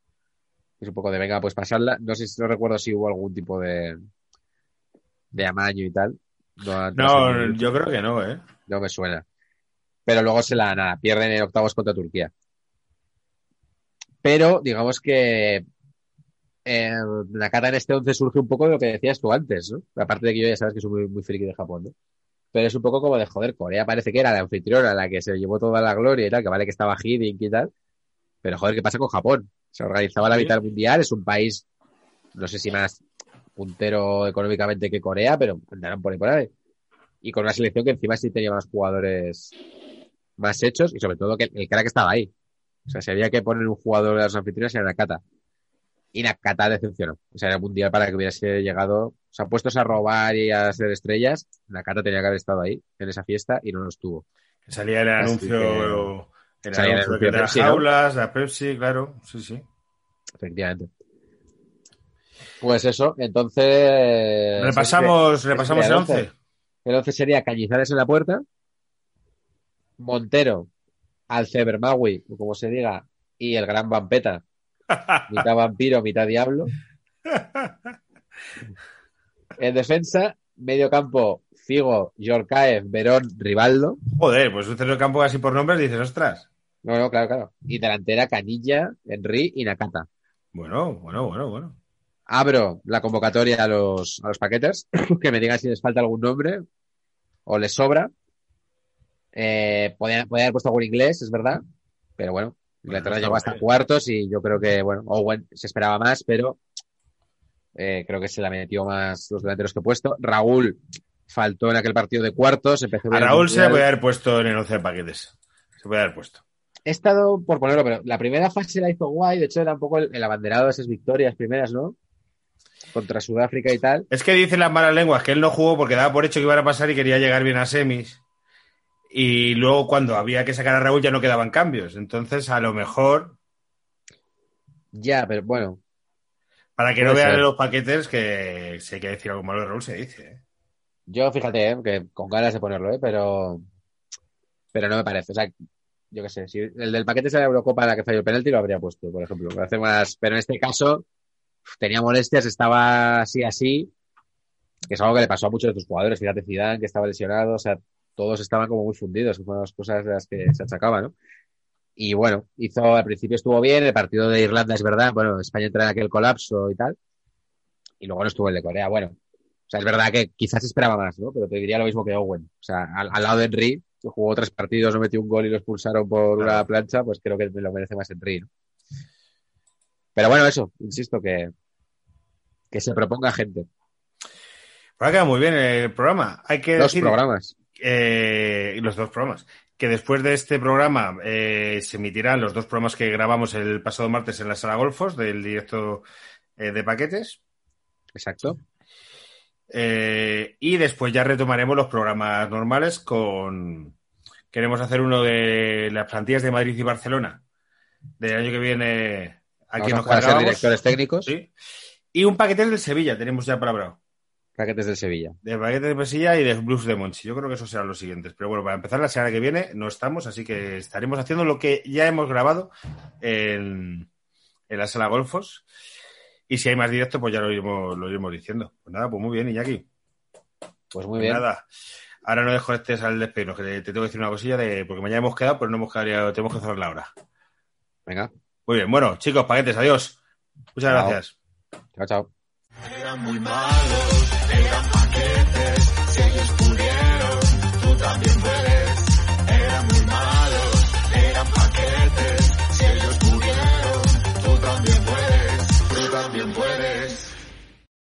Es un poco de venga, pues pasarla. No sé si no recuerdo si hubo algún tipo de... de amaño y tal. No, No, yo creo que no, ¿eh? no me suena. Pero luego se la nada, pierden en octavos contra Turquía. Pero digamos que eh, Nakata en este 11 surge un poco de lo que decías tú antes, ¿no? Aparte de que yo ya sabes que soy muy, muy friki de Japón, ¿no? Pero es un poco como de joder, Corea parece que era la anfitriona, la que se llevó toda la gloria y tal, que vale que estaba Hiddink y tal. Pero joder, ¿qué pasa con Japón? Se organizaba la mitad mundial, es un país, no sé si más puntero económicamente que Corea, pero andarán por ahí por ahí. Y con una selección que encima sí tenía más jugadores más hechos y sobre todo que el crack estaba ahí. O sea, si había que poner un jugador de las anfitrionas era Nakata. Y Nakata decepcionó. O sea, era el mundial para que hubiese llegado, o sea, puestos a robar y a ser estrellas, Nakata tenía que haber estado ahí en esa fiesta y no lo estuvo. Salía el Así anuncio, el Salía el anuncio anuncio de las Pepsi, ¿no? jaulas, la Pepsi, claro, sí, sí. Efectivamente. Pues eso, entonces. Repasamos, repasamos el el 11. El 11 sería Cañizares en la puerta, Montero, Alcebermawi, como se diga, y el gran Vampeta, mitad vampiro, mitad diablo. En defensa, medio campo, Figo, Yorkaev, Verón, Rivaldo. Joder, pues un centro campo así por nombres dices, ostras. No, no, claro, claro. Y delantera, Canilla, Henry y Nakata. Bueno, bueno, bueno, bueno. Abro la convocatoria a los, a los paquetes, que me digan si les falta algún nombre o les sobra. Eh, podía, podía haber puesto algún inglés, es verdad, pero bueno, Inglaterra está llegó hasta bien. cuartos y yo creo que, bueno, Owen se esperaba más, pero eh, creo que se la metió más los delanteros que he puesto. Raúl faltó en aquel partido de cuartos, empezó A Raúl se puede haber puesto en el 11 de paquetes. Se puede haber puesto. He estado por ponerlo, pero la primera fase la hizo guay, de hecho era un poco el, el abanderado de esas victorias primeras, ¿no? Contra Sudáfrica y tal. Es que dicen las malas lenguas que él no jugó porque daba por hecho que iban a pasar y quería llegar bien a semis. Y luego cuando había que sacar a Raúl ya no quedaban cambios. Entonces, a lo mejor, Ya, pero bueno, para que no vean ser. los paquetes, que si hay que decir algo malo de Raúl, se dice. ¿eh? Yo, fíjate, ¿eh? que con ganas de ponerlo, ¿eh? pero, pero no me parece. O sea, yo qué sé, si el del paquete es la Eurocopa en la que falló el penalti, lo habría puesto, por ejemplo. Para hacer más... Pero en este caso, tenía molestias, estaba así, así, que es algo que le pasó a muchos de tus jugadores. Fíjate, Zidane, que estaba lesionado, o sea, todos estaban como muy fundidos, que fueron las cosas de las que se achacaban, ¿no? Y bueno, hizo, al principio estuvo bien, el partido de Irlanda es verdad, bueno, España entra en aquel colapso y tal, y luego no estuvo el de Corea, bueno, o sea, es verdad que quizás esperaba más, ¿no? Pero te diría lo mismo que Owen. O sea, al, al lado de Henry, que jugó tres partidos, no metió un gol y lo expulsaron por una plancha, pues creo que me lo merece más Henry, ¿no? Pero bueno, eso, insisto, que, que se proponga gente. Ahora queda muy bien el programa. Hay que Los decir, programas. Eh, y los dos programas. Que después de este programa eh, se emitirán los dos programas que grabamos el pasado martes en la sala Golfos del directo eh, de paquetes. Exacto. Eh, y después ya retomaremos los programas normales con... Queremos hacer uno de las plantillas de Madrid y Barcelona del año que viene. Aquí Vamos nos a ser directores técnicos, Sí. Y un paquete del Sevilla, tenemos ya palabrado. Paquetes del Sevilla. De paquete de Pesilla y de Blues de Monchi. Yo creo que esos serán los siguientes. Pero bueno, para empezar la semana que viene no estamos, así que estaremos haciendo lo que ya hemos grabado en, en la sala Golfos. Y si hay más directo, pues ya lo iremos, lo iremos diciendo. Pues nada, pues muy bien, Iñaki. Pues muy Pues bien. nada. Ahora no dejo este al despedirnos, que te, te tengo que decir una cosilla de. Porque mañana hemos quedado, pero no hemos quedado, tenemos que cerrar la hora. Venga, Muy bien, bueno, chicos, paquetes, adiós. Muchas Chao. gracias. chao, chao. Eran muy malos, eran paquetes,